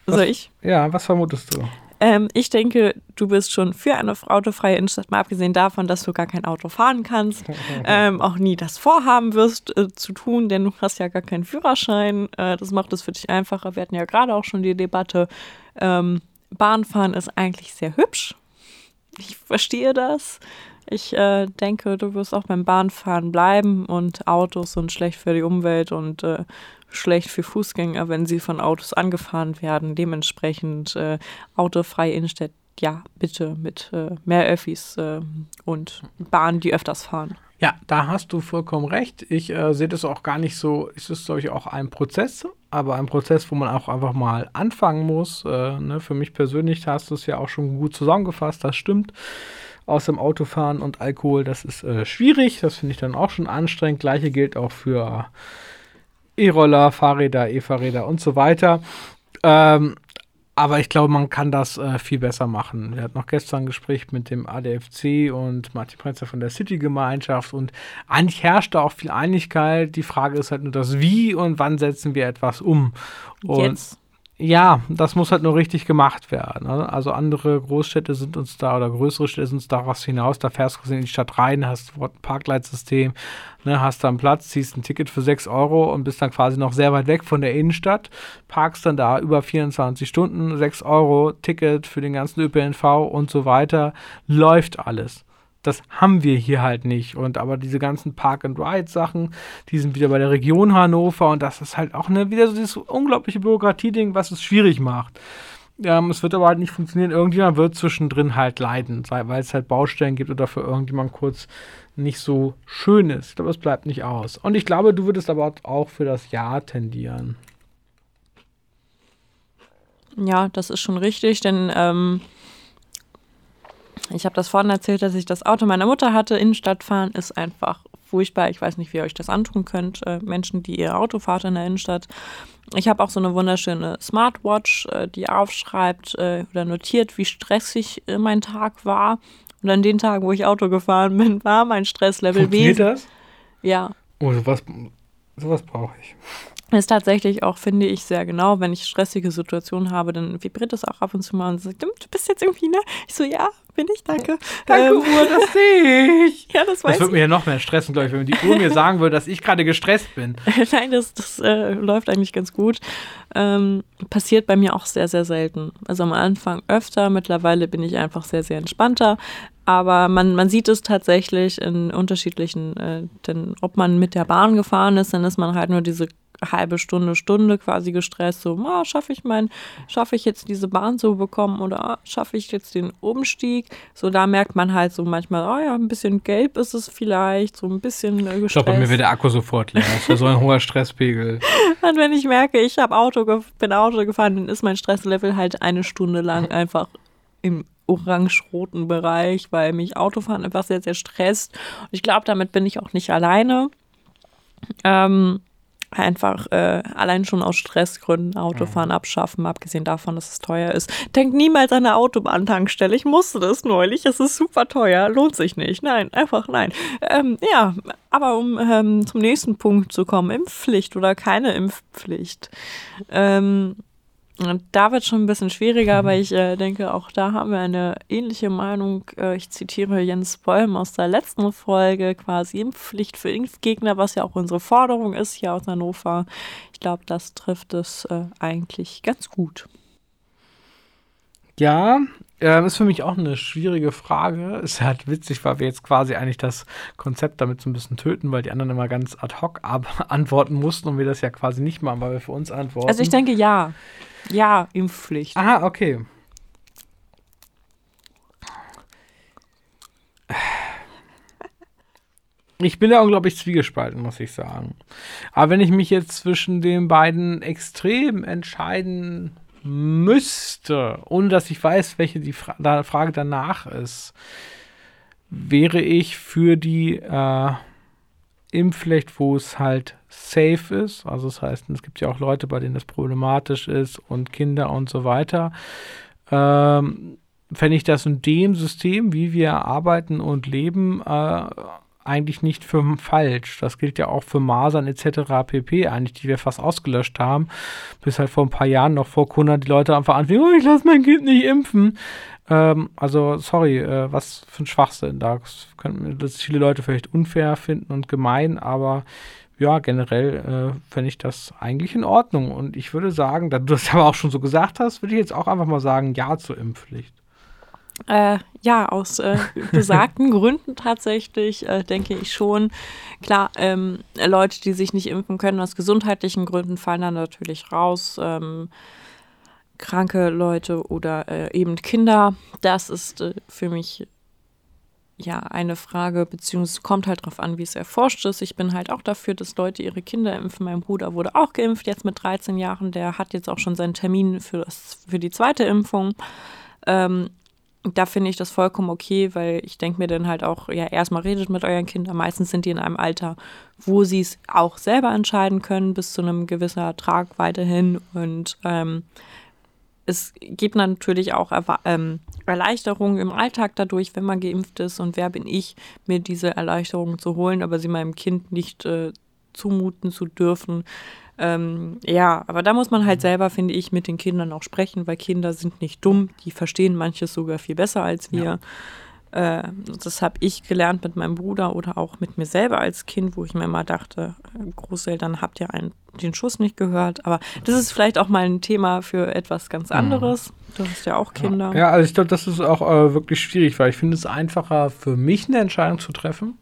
soll ich? Ja, was vermutest du? Ähm, ich denke, du bist schon für eine autofreie Innenstadt, mal abgesehen davon, dass du gar kein Auto fahren kannst, *laughs* ähm, auch nie das vorhaben wirst äh, zu tun, denn du hast ja gar keinen Führerschein. Äh, das macht es für dich einfacher. Wir hatten ja gerade auch schon die Debatte, ähm, Bahnfahren ist eigentlich sehr hübsch. Ich verstehe das. Ich äh, denke, du wirst auch beim Bahnfahren bleiben und Autos sind schlecht für die Umwelt und äh, schlecht für Fußgänger, wenn sie von Autos angefahren werden. Dementsprechend äh, autofreie Innenstädte, ja, bitte mit äh, mehr Öffis äh, und Bahnen, die öfters fahren. Ja, da hast du vollkommen recht. Ich äh, sehe das auch gar nicht so. Es ist, glaube ich, auch ein Prozess, aber ein Prozess, wo man auch einfach mal anfangen muss. Äh, ne? Für mich persönlich hast du es ja auch schon gut zusammengefasst, das stimmt. Aus dem Autofahren und Alkohol, das ist äh, schwierig. Das finde ich dann auch schon anstrengend. Gleiche gilt auch für E-Roller, Fahrräder, E-Fahrräder und so weiter. Ähm, aber ich glaube, man kann das äh, viel besser machen. Wir hatten noch gestern ein Gespräch mit dem ADFC und Martin Prenzer von der City-Gemeinschaft und eigentlich herrscht da auch viel Einigkeit. Die Frage ist halt nur das Wie und wann setzen wir etwas um. Und Jetzt. Ja, das muss halt nur richtig gemacht werden. Ne? Also andere Großstädte sind uns da oder größere Städte sind uns daraus hinaus. Da fährst du in die Stadt rein, hast ein Parkleitsystem, ne, hast da einen Platz, ziehst ein Ticket für 6 Euro und bist dann quasi noch sehr weit weg von der Innenstadt, parkst dann da über 24 Stunden, 6 Euro Ticket für den ganzen ÖPNV und so weiter. Läuft alles. Das haben wir hier halt nicht. Und aber diese ganzen Park-and-Ride-Sachen, die sind wieder bei der Region Hannover und das ist halt auch ne, wieder so dieses unglaubliche Bürokratie-Ding, was es schwierig macht. Ähm, es wird aber halt nicht funktionieren. Irgendjemand wird zwischendrin halt leiden, weil es halt Baustellen gibt oder für irgendjemand kurz nicht so schön ist. Ich glaube, es bleibt nicht aus. Und ich glaube, du würdest aber auch für das Ja tendieren. Ja, das ist schon richtig, denn ähm, ich habe das vorhin erzählt, dass ich das Auto meiner Mutter hatte. Innenstadt fahren ist einfach furchtbar. Ich weiß nicht, wie ihr euch das antun könnt. Äh, Menschen, die ihr Auto fahrt in der Innenstadt. Ich habe auch so eine wunderschöne Smartwatch, äh, die aufschreibt äh, oder notiert, wie stressig mein Tag war. Und an den Tagen, wo ich Auto gefahren bin, war mein Stresslevel wesentlich. das? Ja. Oh, sowas, sowas brauche ich ist tatsächlich auch, finde ich, sehr genau. Wenn ich stressige Situationen habe, dann vibriert es auch ab und zu mal und sagt, du bist jetzt irgendwie, ne? Ich so, ja, bin ich, danke. Danke, ähm, Uhr, das sehe ich. *laughs* ja, das weiß Das würde mir ja noch mehr stressen, glaube ich, wenn die Uhr mir sagen würde, dass ich gerade gestresst bin. *laughs* Nein, das, das äh, läuft eigentlich ganz gut. Ähm, passiert bei mir auch sehr, sehr selten. Also am Anfang öfter, mittlerweile bin ich einfach sehr, sehr entspannter. Aber man, man sieht es tatsächlich in unterschiedlichen, äh, denn ob man mit der Bahn gefahren ist, dann ist man halt nur diese halbe Stunde, Stunde quasi gestresst, so, ah, schaffe ich mein, schaffe ich jetzt diese Bahn zu bekommen oder ah, schaffe ich jetzt den Umstieg? So, da merkt man halt so manchmal, oh ja, ein bisschen gelb ist es vielleicht, so ein bisschen äh, gestresst. Ich glaube, bei mir wird der Akku sofort leer. Das ist so ein hoher Stresspegel. *laughs* Und wenn ich merke, ich habe Auto, bin Auto gefahren, dann ist mein Stresslevel halt eine Stunde lang *laughs* einfach im orange-roten Bereich, weil mich Autofahren einfach sehr, sehr stresst. Und ich glaube, damit bin ich auch nicht alleine. Ähm, einfach äh, allein schon aus Stressgründen Autofahren mhm. abschaffen, abgesehen davon, dass es teuer ist. Denk niemals an eine Autobahntankstelle. Ich musste das neulich. Es ist super teuer. Lohnt sich nicht. Nein, einfach nein. Ähm, ja, aber um ähm, zum nächsten Punkt zu kommen, Impfpflicht oder keine Impfpflicht. Ähm, da wird schon ein bisschen schwieriger, aber ich äh, denke, auch da haben wir eine ähnliche Meinung. Äh, ich zitiere Jens Bäum aus der letzten Folge, quasi Impfpflicht für Impfgegner, was ja auch unsere Forderung ist hier aus Hannover. Ich glaube, das trifft es äh, eigentlich ganz gut. Ja, äh, ist für mich auch eine schwierige Frage. Ist halt witzig, weil wir jetzt quasi eigentlich das Konzept damit so ein bisschen töten, weil die anderen immer ganz ad hoc *laughs* antworten mussten und wir das ja quasi nicht machen, weil wir für uns antworten. Also ich denke ja. Ja, Impfpflicht. Aha, okay. Ich bin ja unglaublich zwiegespalten, muss ich sagen. Aber wenn ich mich jetzt zwischen den beiden Extremen entscheiden müsste, ohne dass ich weiß, welche die Fra Frage danach ist, wäre ich für die äh, Impfpflicht, wo es halt safe ist. Also das heißt, es gibt ja auch Leute, bei denen das problematisch ist und Kinder und so weiter. Ähm, Fände ich das in dem System, wie wir arbeiten und leben, äh, eigentlich nicht für falsch. Das gilt ja auch für Masern etc. pp. eigentlich, die wir fast ausgelöscht haben. Bis halt vor ein paar Jahren noch vor Corona die Leute einfach anfingen, oh, ich lasse mein Kind nicht impfen. Ähm, also, sorry, äh, was für ein Schwachsinn. Da könnten das viele Leute vielleicht unfair finden und gemein, aber ja, generell äh, fände ich das eigentlich in Ordnung. Und ich würde sagen, da du das *laughs* aber auch schon so gesagt hast, würde ich jetzt auch einfach mal sagen, ja zur Impfpflicht. Äh, ja, aus äh, besagten *laughs* Gründen tatsächlich, äh, denke ich schon. Klar, ähm, Leute, die sich nicht impfen können, aus gesundheitlichen Gründen fallen dann natürlich raus. Ähm, kranke Leute oder äh, eben Kinder. Das ist äh, für mich ja eine Frage, beziehungsweise kommt halt darauf an, wie es erforscht ist. Ich bin halt auch dafür, dass Leute ihre Kinder impfen. Mein Bruder wurde auch geimpft, jetzt mit 13 Jahren. Der hat jetzt auch schon seinen Termin für, das, für die zweite Impfung. Ähm, da finde ich das vollkommen okay, weil ich denke mir dann halt auch, ja, erstmal redet mit euren Kindern. Meistens sind die in einem Alter, wo sie es auch selber entscheiden können, bis zu einem gewissen Ertrag weiterhin. Und ähm, es gibt natürlich auch ähm, Erleichterungen im Alltag dadurch, wenn man geimpft ist. Und wer bin ich, mir diese Erleichterungen zu holen, aber sie meinem Kind nicht äh, zumuten zu dürfen. Ähm, ja, aber da muss man halt selber, finde ich, mit den Kindern auch sprechen, weil Kinder sind nicht dumm, die verstehen manches sogar viel besser als wir. Ja. Äh, das habe ich gelernt mit meinem Bruder oder auch mit mir selber als Kind, wo ich mir immer dachte, Großeltern, habt ihr einen, den Schuss nicht gehört? Aber das ist vielleicht auch mal ein Thema für etwas ganz mhm. anderes. Du hast ja auch Kinder. Ja, also ich glaube, das ist auch äh, wirklich schwierig, weil ich finde es einfacher für mich eine Entscheidung zu treffen,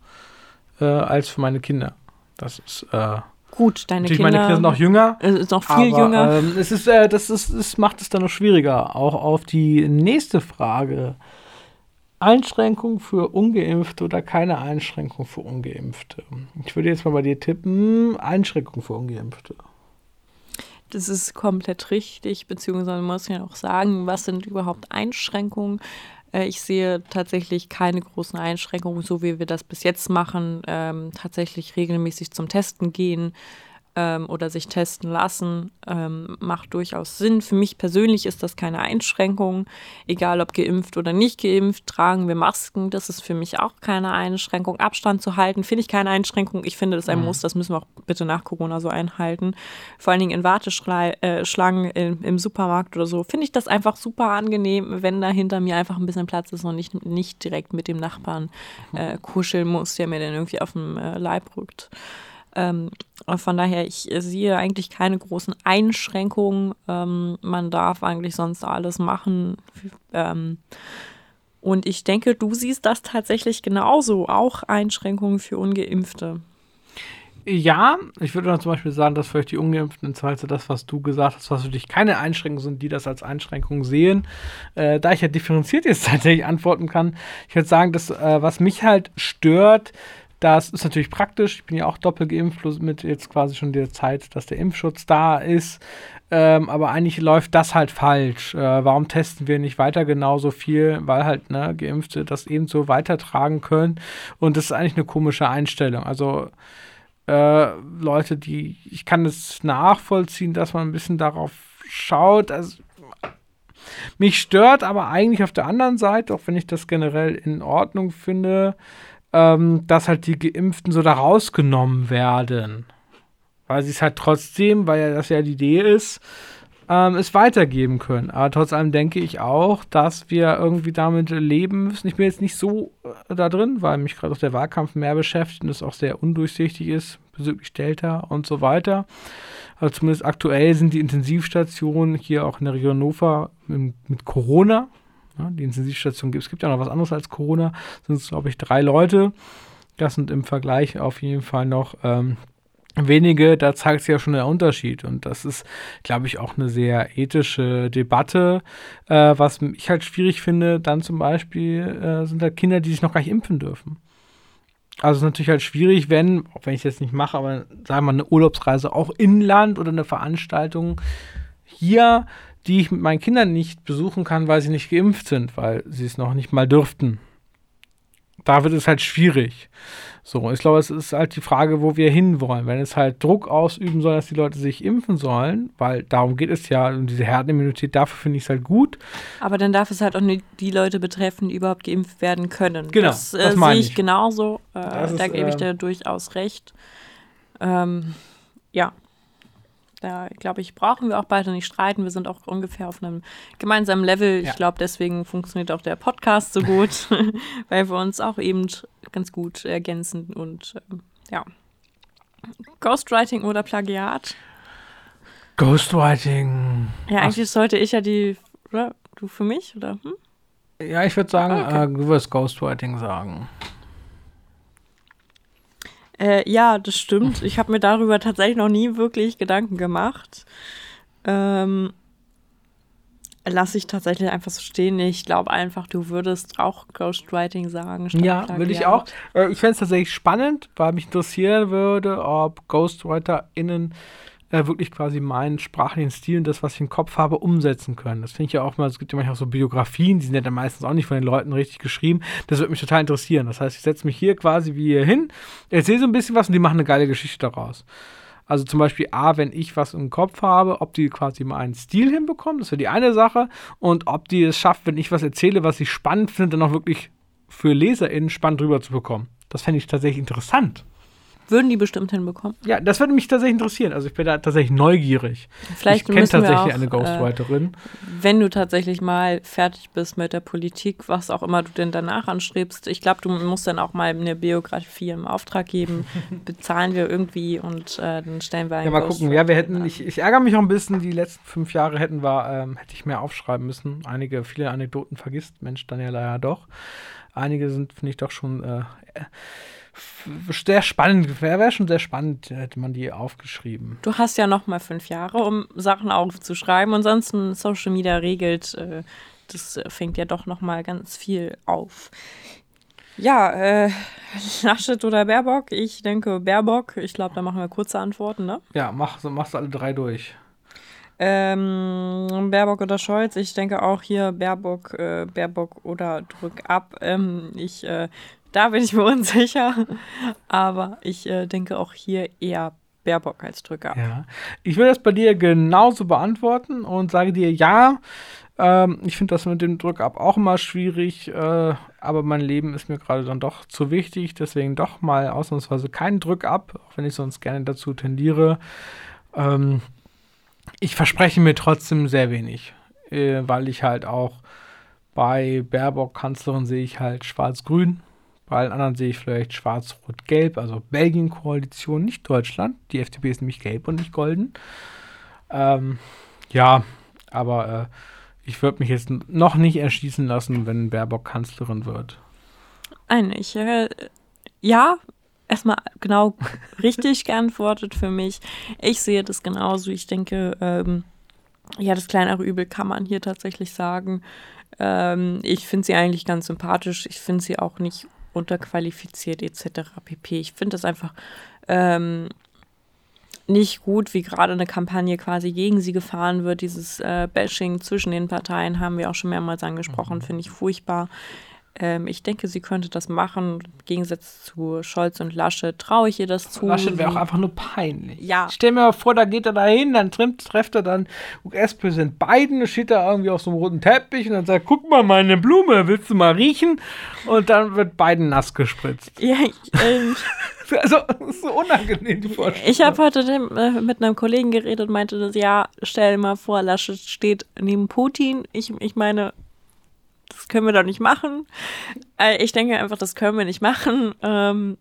äh, als für meine Kinder. Das ist äh, Gut, deine Kinder. meine Kinder sind noch jünger. Ist noch viel aber, jünger. Ähm, es ist, äh, das ist, es macht es dann noch schwieriger. Auch auf die nächste Frage Einschränkung für Ungeimpfte oder keine Einschränkung für Ungeimpfte? Ich würde jetzt mal bei dir tippen, Einschränkung für Ungeimpfte. Das ist komplett richtig, beziehungsweise man muss ja auch sagen, was sind überhaupt Einschränkungen? Äh, ich sehe tatsächlich keine großen Einschränkungen, so wie wir das bis jetzt machen. Ähm, tatsächlich regelmäßig zum Testen gehen, ähm, oder sich testen lassen, ähm, macht durchaus Sinn. Für mich persönlich ist das keine Einschränkung. Egal ob geimpft oder nicht geimpft, tragen wir Masken. Das ist für mich auch keine Einschränkung. Abstand zu halten, finde ich keine Einschränkung. Ich finde das ein mhm. Muss. Das müssen wir auch bitte nach Corona so einhalten. Vor allen Dingen in Warteschlangen äh, im, im Supermarkt oder so, finde ich das einfach super angenehm, wenn da hinter mir einfach ein bisschen Platz ist und nicht, nicht direkt mit dem Nachbarn äh, kuscheln muss, der mir dann irgendwie auf dem äh, Leib rückt. Ähm, von daher, ich sehe eigentlich keine großen Einschränkungen. Ähm, man darf eigentlich sonst alles machen. Ähm, und ich denke, du siehst das tatsächlich genauso, auch Einschränkungen für Ungeimpfte. Ja, ich würde dann zum Beispiel sagen, dass vielleicht die Ungeimpften in Zweifel das, was du gesagt hast, was für dich keine Einschränkungen sind, die das als Einschränkung sehen. Äh, da ich ja differenziert jetzt *laughs* tatsächlich antworten kann, ich würde sagen, dass äh, was mich halt stört, das ist natürlich praktisch. Ich bin ja auch doppelt geimpft, mit jetzt quasi schon der Zeit, dass der Impfschutz da ist. Ähm, aber eigentlich läuft das halt falsch. Äh, warum testen wir nicht weiter genauso viel? Weil halt ne, Geimpfte das eben so weitertragen können. Und das ist eigentlich eine komische Einstellung. Also äh, Leute, die, ich kann es nachvollziehen, dass man ein bisschen darauf schaut. Also, mich stört aber eigentlich auf der anderen Seite, auch wenn ich das generell in Ordnung finde, ähm, dass halt die Geimpften so da rausgenommen werden. Weil sie es halt trotzdem, weil ja das ja die Idee ist, ähm, es weitergeben können. Aber trotz allem denke ich auch, dass wir irgendwie damit leben müssen. Ich bin jetzt nicht so äh, da drin, weil mich gerade auch der Wahlkampf mehr beschäftigt und es auch sehr undurchsichtig ist bezüglich Delta und so weiter. Also zumindest aktuell sind die Intensivstationen hier auch in der Region Hannover mit, mit Corona ja, die Intensivstation gibt. Es gibt ja noch was anderes als Corona. Sind es, glaube ich, drei Leute. Das sind im Vergleich auf jeden Fall noch ähm, wenige. Da zeigt sich ja schon der Unterschied. Und das ist, glaube ich, auch eine sehr ethische Debatte. Äh, was ich halt schwierig finde, dann zum Beispiel äh, sind da Kinder, die sich noch gar nicht impfen dürfen. Also es ist natürlich halt schwierig, wenn, auch wenn ich es jetzt nicht mache, aber sagen wir mal eine Urlaubsreise auch inland oder eine Veranstaltung hier die ich mit meinen Kindern nicht besuchen kann, weil sie nicht geimpft sind, weil sie es noch nicht mal dürften. Da wird es halt schwierig. So, ich glaube, es ist halt die Frage, wo wir hinwollen. Wenn es halt Druck ausüben soll, dass die Leute sich impfen sollen, weil darum geht es ja, um diese Herdenimmunität, dafür finde ich es halt gut. Aber dann darf es halt auch nicht die Leute betreffen, die überhaupt geimpft werden können. Genau, das, äh, sehe ich, ich, genauso. Äh, da gebe ich äh, dir durchaus recht. Ähm, ja. Da, glaube ich, brauchen wir auch beide nicht streiten. Wir sind auch ungefähr auf einem gemeinsamen Level. Ja. Ich glaube, deswegen funktioniert auch der Podcast so gut, *laughs* weil wir uns auch eben ganz gut ergänzen und ähm, ja. Ghostwriting oder Plagiat? Ghostwriting. Ja, eigentlich Ach. sollte ich ja die, oder? Du für mich, oder? Hm? Ja, ich würde sagen, ah, okay. äh, du wirst Ghostwriting sagen. Äh, ja, das stimmt. Ich habe mir darüber tatsächlich noch nie wirklich Gedanken gemacht. Ähm, lasse ich tatsächlich einfach so stehen. Ich glaube einfach, du würdest auch Ghostwriting sagen. Ja, würde ich auch. Äh, ich fände es tatsächlich spannend, weil mich interessieren würde, ob GhostwriterInnen äh, wirklich quasi meinen sprachlichen Stil und das, was ich im Kopf habe, umsetzen können. Das finde ich ja auch mal, es gibt ja manchmal auch so Biografien, die sind ja dann meistens auch nicht von den Leuten richtig geschrieben. Das würde mich total interessieren. Das heißt, ich setze mich hier quasi wie hier hin, erzähle so ein bisschen was und die machen eine geile Geschichte daraus. Also zum Beispiel A, wenn ich was im Kopf habe, ob die quasi mal einen Stil hinbekommen, das wäre die eine Sache. Und ob die es schafft, wenn ich was erzähle, was ich spannend finde, dann auch wirklich für LeserInnen spannend rüberzubekommen. Das fände ich tatsächlich interessant. Würden die bestimmt hinbekommen. Ja, das würde mich tatsächlich interessieren. Also ich bin da tatsächlich neugierig. Vielleicht ich kenne tatsächlich auch, eine Ghostwriterin. Äh, wenn du tatsächlich mal fertig bist mit der Politik, was auch immer du denn danach anstrebst, ich glaube, du musst dann auch mal eine Biografie im Auftrag geben, *laughs* bezahlen wir irgendwie und äh, dann stellen wir einen Ja, mal gucken. Ja, wir hätten, ich, ich, ärgere mich auch ein bisschen, die letzten fünf Jahre hätten wir, ähm, hätte ich mehr aufschreiben müssen. Einige, viele Anekdoten vergisst Mensch dann ja leider doch. Einige sind, finde ich, doch schon äh, sehr spannend, wäre schon sehr spannend, hätte man die aufgeschrieben. Du hast ja noch mal fünf Jahre, um Sachen aufzuschreiben. Ansonsten Social Media regelt, äh, das fängt ja doch noch mal ganz viel auf. Ja, äh, *laughs* Laschet oder Baerbock? Ich denke Baerbock. Ich glaube, da machen wir kurze Antworten, ne? Ja, mach, so machst du alle drei durch. Ähm, Baerbock oder Scholz, ich denke auch hier Baerbock, äh, Baerbock oder drück ab. Ähm, ich äh, da bin ich mir *laughs* unsicher. Aber ich äh, denke auch hier eher Baerbock als Drücker. Ja. Ich will das bei dir genauso beantworten und sage dir ja. Ähm, ich finde das mit dem Drückab auch immer schwierig, äh, aber mein Leben ist mir gerade dann doch zu wichtig, deswegen doch mal ausnahmsweise keinen Drückab, auch wenn ich sonst gerne dazu tendiere. Ähm, ich verspreche mir trotzdem sehr wenig, äh, weil ich halt auch bei Baerbock Kanzlerin sehe ich halt schwarz-grün bei allen anderen sehe ich vielleicht schwarz-rot-gelb, also Belgien-Koalition, nicht Deutschland. Die FDP ist nämlich gelb und nicht golden. Ähm, ja, aber äh, ich würde mich jetzt noch nicht erschießen lassen, wenn Baerbock Kanzlerin wird. Eigentlich, äh, ja, erstmal genau *laughs* richtig geantwortet für mich. Ich sehe das genauso. Ich denke, ähm, ja, das kleinere Übel kann man hier tatsächlich sagen. Ähm, ich finde sie eigentlich ganz sympathisch. Ich finde sie auch nicht unterqualifiziert etc. pp. Ich finde das einfach ähm, nicht gut, wie gerade eine Kampagne quasi gegen sie gefahren wird. Dieses äh, Bashing zwischen den Parteien haben wir auch schon mehrmals angesprochen, mhm. finde ich furchtbar. Ähm, ich denke, sie könnte das machen. Im Gegensatz zu Scholz und Laschet traue ich ihr das zu. Laschet wäre auch einfach nur peinlich. Ja. Stell mir mal vor, da geht er da hin, dann trifft, trifft er dann US-Präsident Biden, steht da irgendwie auf so einem roten Teppich und dann sagt, guck mal, meine Blume, willst du mal riechen? Und dann wird Biden nass gespritzt. Ja, ich, ähm, *laughs* Also, das ist so unangenehm, die Vorstellung. Ich habe heute äh, mit einem Kollegen geredet und meinte, ja, stell mal vor, Laschet steht neben Putin. Ich, ich meine, das können wir doch nicht machen. Äh, ich denke einfach, das können wir nicht machen. Ähm,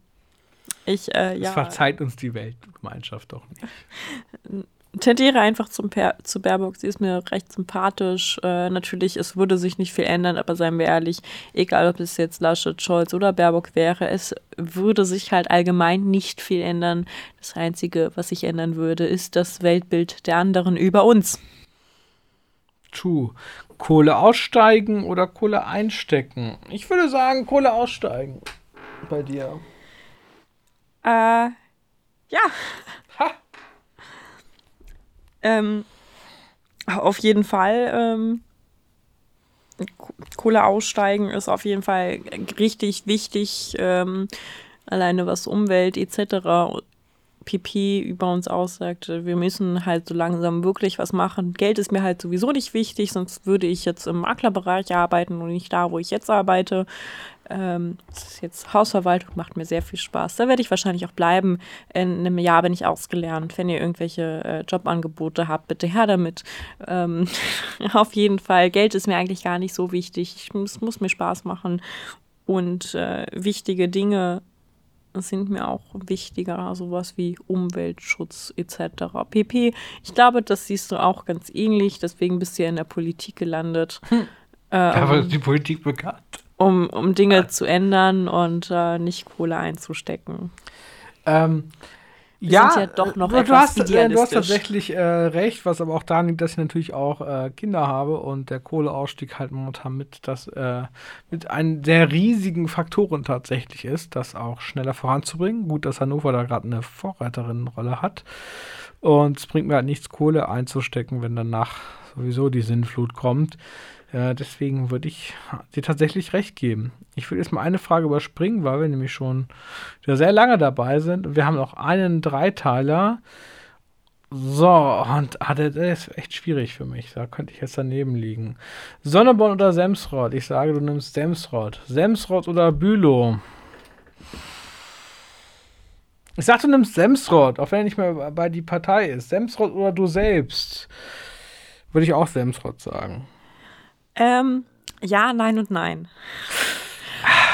ich, äh, ja. Das verzeiht uns die Weltgemeinschaft doch nicht. Tendiere einfach zum per zu Baerbock. Sie ist mir recht sympathisch. Äh, natürlich, es würde sich nicht viel ändern, aber seien wir ehrlich, egal ob es jetzt Laschet, Scholz oder Baerbock wäre, es würde sich halt allgemein nicht viel ändern. Das Einzige, was sich ändern würde, ist das Weltbild der anderen über uns. True. Kohle aussteigen oder Kohle einstecken? Ich würde sagen, Kohle aussteigen. Bei dir. Äh, ja. Ha. Ähm, auf jeden Fall. Ähm, Kohle aussteigen ist auf jeden Fall richtig wichtig. Ähm, alleine was Umwelt etc. PP über uns aussagt, wir müssen halt so langsam wirklich was machen. Geld ist mir halt sowieso nicht wichtig, sonst würde ich jetzt im Maklerbereich arbeiten und nicht da, wo ich jetzt arbeite. Ähm, das ist jetzt Hausverwaltung, macht mir sehr viel Spaß. Da werde ich wahrscheinlich auch bleiben. In einem Jahr bin ich ausgelernt. Wenn ihr irgendwelche äh, Jobangebote habt, bitte her damit. Ähm, *laughs* auf jeden Fall. Geld ist mir eigentlich gar nicht so wichtig. Es muss mir Spaß machen. Und äh, wichtige Dinge sind mir auch wichtiger, sowas wie Umweltschutz etc. pp. Ich glaube, das siehst du auch ganz ähnlich, deswegen bist du ja in der Politik gelandet. *laughs* Hm. Ähm, Dafür ist die Politik bekannt. Um, um Dinge zu ändern und äh, nicht Kohle einzustecken. Ähm, ja, ja doch noch du, etwas hast, äh, du hast tatsächlich äh, recht, was aber auch daran liegt, dass ich natürlich auch äh, Kinder habe und der Kohleausstieg halt momentan mit, das, äh, mit einem der riesigen Faktoren tatsächlich ist, das auch schneller voranzubringen. Gut, dass Hannover da gerade eine Vorreiterinnenrolle hat. Und es bringt mir halt nichts, Kohle einzustecken, wenn danach sowieso die Sinnflut kommt. Ja, deswegen würde ich dir tatsächlich recht geben. Ich würde jetzt mal eine Frage überspringen, weil wir nämlich schon sehr lange dabei sind. Und wir haben noch einen Dreiteiler. So, und ah, der ist echt schwierig für mich. Da könnte ich jetzt daneben liegen. Sonneborn oder Semsrott? Ich sage, du nimmst Semsrott. Semsrott oder Bülow? Ich sag, du nimmst Semsrott, auch wenn er nicht mehr bei die Partei ist. Semsrott oder du selbst? Würde ich auch Semsrott sagen. Ähm, ja, nein und nein.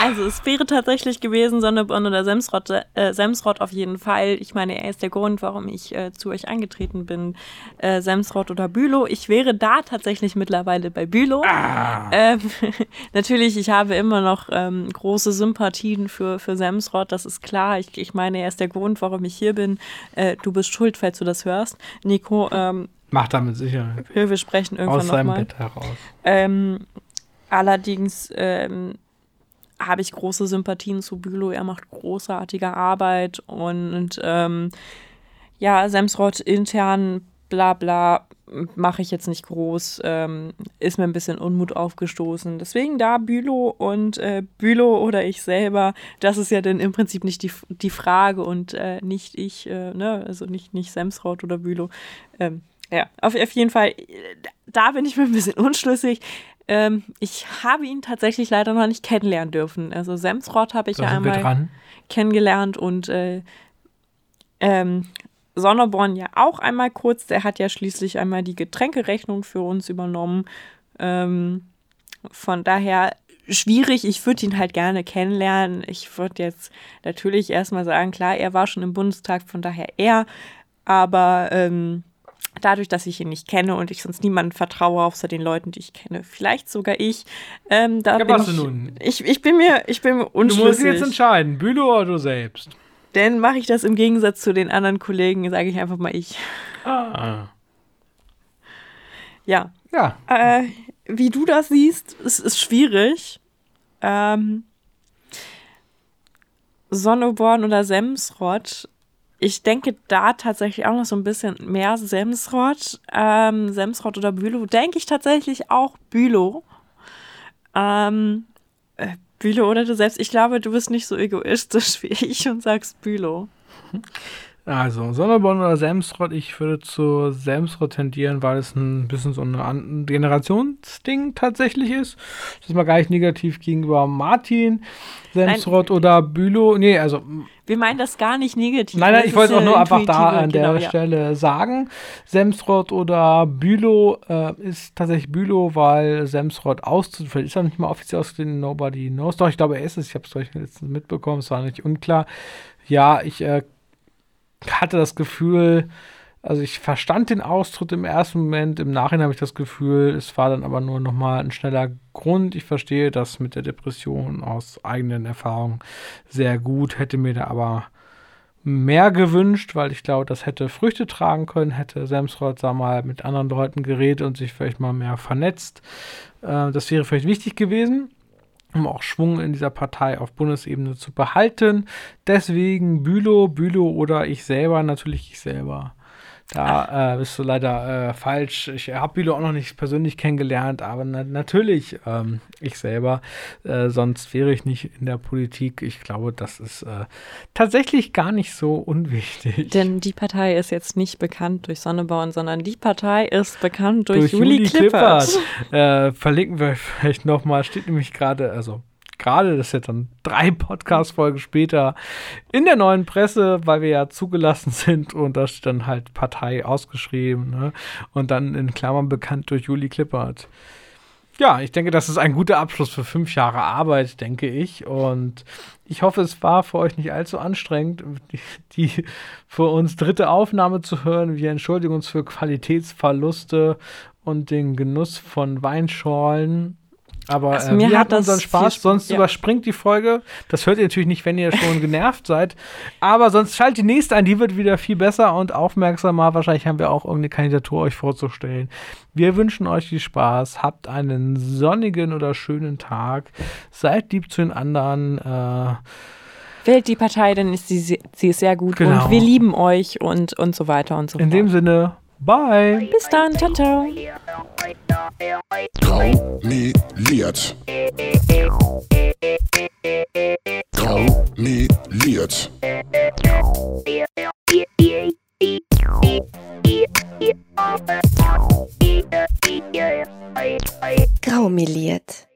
Also es wäre tatsächlich gewesen Sonneborn oder Semsrott, äh, Semsrott auf jeden Fall. Ich meine, er ist der Grund, warum ich äh, zu euch angetreten bin. Äh, Semsrott oder Bülow. Ich wäre da tatsächlich mittlerweile bei Bülow. Ah. Ähm, *laughs* natürlich, ich habe immer noch ähm, große Sympathien für, für Semsrott, das ist klar. Ich, ich meine, er ist der Grund, warum ich hier bin. Äh, du bist schuld, falls du das hörst. Nico, ähm, Macht damit Sicherheit. Wir, wir sprechen irgendwann Aus seinem. Bett heraus. Ähm, allerdings ähm, habe ich große Sympathien zu Bülow. Er macht großartige Arbeit und ähm, ja, Semsrott intern, bla bla, mache ich jetzt nicht groß. Ähm, ist mir ein bisschen Unmut aufgestoßen. Deswegen da Bülow und äh, Bülow oder ich selber, das ist ja dann im Prinzip nicht die, die Frage und äh, nicht ich, äh, ne? also nicht, nicht Semsrott oder Bülow. Ähm, ja, auf, auf jeden Fall, da bin ich mir ein bisschen unschlüssig. Ähm, ich habe ihn tatsächlich leider noch nicht kennenlernen dürfen. Also Semsrott habe ich da ja einmal kennengelernt und äh, ähm, Sonneborn ja auch einmal kurz. Der hat ja schließlich einmal die Getränkerechnung für uns übernommen. Ähm, von daher schwierig. Ich würde ihn halt gerne kennenlernen. Ich würde jetzt natürlich erstmal sagen, klar, er war schon im Bundestag, von daher er. Aber ähm, dadurch, dass ich ihn nicht kenne und ich sonst niemanden vertraue, außer den Leuten, die ich kenne, vielleicht sogar ich. Ähm, da ja, bin ich, nun? ich, ich bin mir, ich bin mir unschlüssig. Du musst jetzt entscheiden, Bülow oder du selbst. Dann mache ich das im Gegensatz zu den anderen Kollegen, sage ich einfach mal ich. Ah. Ja. Ja. Äh, wie du das siehst, es ist schwierig. Ähm, Sonneborn oder Semsrott ich denke da tatsächlich auch noch so ein bisschen mehr Semsrott. Ähm, Semsrott oder Bülow. Denke ich tatsächlich auch Bülow. Ähm, äh, Bülow oder du selbst. Ich glaube, du bist nicht so egoistisch *laughs* wie ich und sagst Bülow. *laughs* Also, Sonneborn oder Semsrott, ich würde zu Semsrott tendieren, weil es ein bisschen so ein Generationsding tatsächlich ist. Das ist mal gar nicht negativ gegenüber Martin, Semsrott oder Bülow. Nee, also. Wir meinen das gar nicht negativ. Nein, nein, ich wollte es auch nur einfach da an der genau, Stelle ja. sagen. Semsrott oder Bülow äh, ist tatsächlich Bülow, weil Semsrott auszuführen ist er nicht mal offiziell ausgetreten, nobody knows. Doch, ich glaube, er ist es. Ich habe es letztens mitbekommen, es war nicht unklar. Ja, ich äh, hatte das Gefühl, also ich verstand den Austritt im ersten Moment, im Nachhinein habe ich das Gefühl, es war dann aber nur nochmal ein schneller Grund. Ich verstehe das mit der Depression aus eigenen Erfahrungen sehr gut, hätte mir da aber mehr gewünscht, weil ich glaube, das hätte Früchte tragen können, hätte Semsrott da mal mit anderen Leuten geredet und sich vielleicht mal mehr vernetzt. Äh, das wäre vielleicht wichtig gewesen um auch Schwung in dieser Partei auf Bundesebene zu behalten. Deswegen Bülow, Bülow oder ich selber, natürlich ich selber. Da äh, bist du leider äh, falsch. Ich habe Bülow auch noch nicht persönlich kennengelernt, aber na natürlich ähm, ich selber. Äh, sonst wäre ich nicht in der Politik. Ich glaube, das ist äh, tatsächlich gar nicht so unwichtig. Denn die Partei ist jetzt nicht bekannt durch Sonneborn, sondern die Partei ist bekannt durch, durch Juli, Juli Klippert. Klippert. Äh, verlinken wir vielleicht nochmal, steht nämlich gerade, also gerade, das ist jetzt dann drei *laughs* Podcast-Folgen später, in der neuen Presse, weil wir ja zugelassen *laughs* sind und da steht dann halt Partei ausgeschrieben ne? und dann in Klammern bekannt durch Juli Klippert. Ja, ich denke, das ist ein guter Abschluss für fünf Jahre Arbeit, denke ich. Und ich hoffe, es war für euch nicht allzu anstrengend, die, *laughs* die für uns dritte Aufnahme zu hören. Wir entschuldigen uns für Qualitätsverluste und den Genuss von Weinschorlen Aber also, äh, wir hatten unseren Spaß, sonst ja. überspringt die Folge. Das hört ihr natürlich nicht, wenn ihr schon *laughs* genervt seid. Aber sonst schaltet die nächste ein, die wird wieder viel besser und aufmerksamer. Wahrscheinlich haben wir auch irgendeine Kandidatur euch vorzustellen. Wir wünschen euch viel Spaß. Habt einen sonnigen oder schönen Tag. Seid lieb zu den anderen. Äh, Wählt die Partei, dann ist sie, sie ist sehr gut genau. und wir lieben euch und, und so weiter und so fort. In dem Sinne, Bye. Bis dann. Ciao, ciao. Traumeliert. Traumeliert. Graumeliert.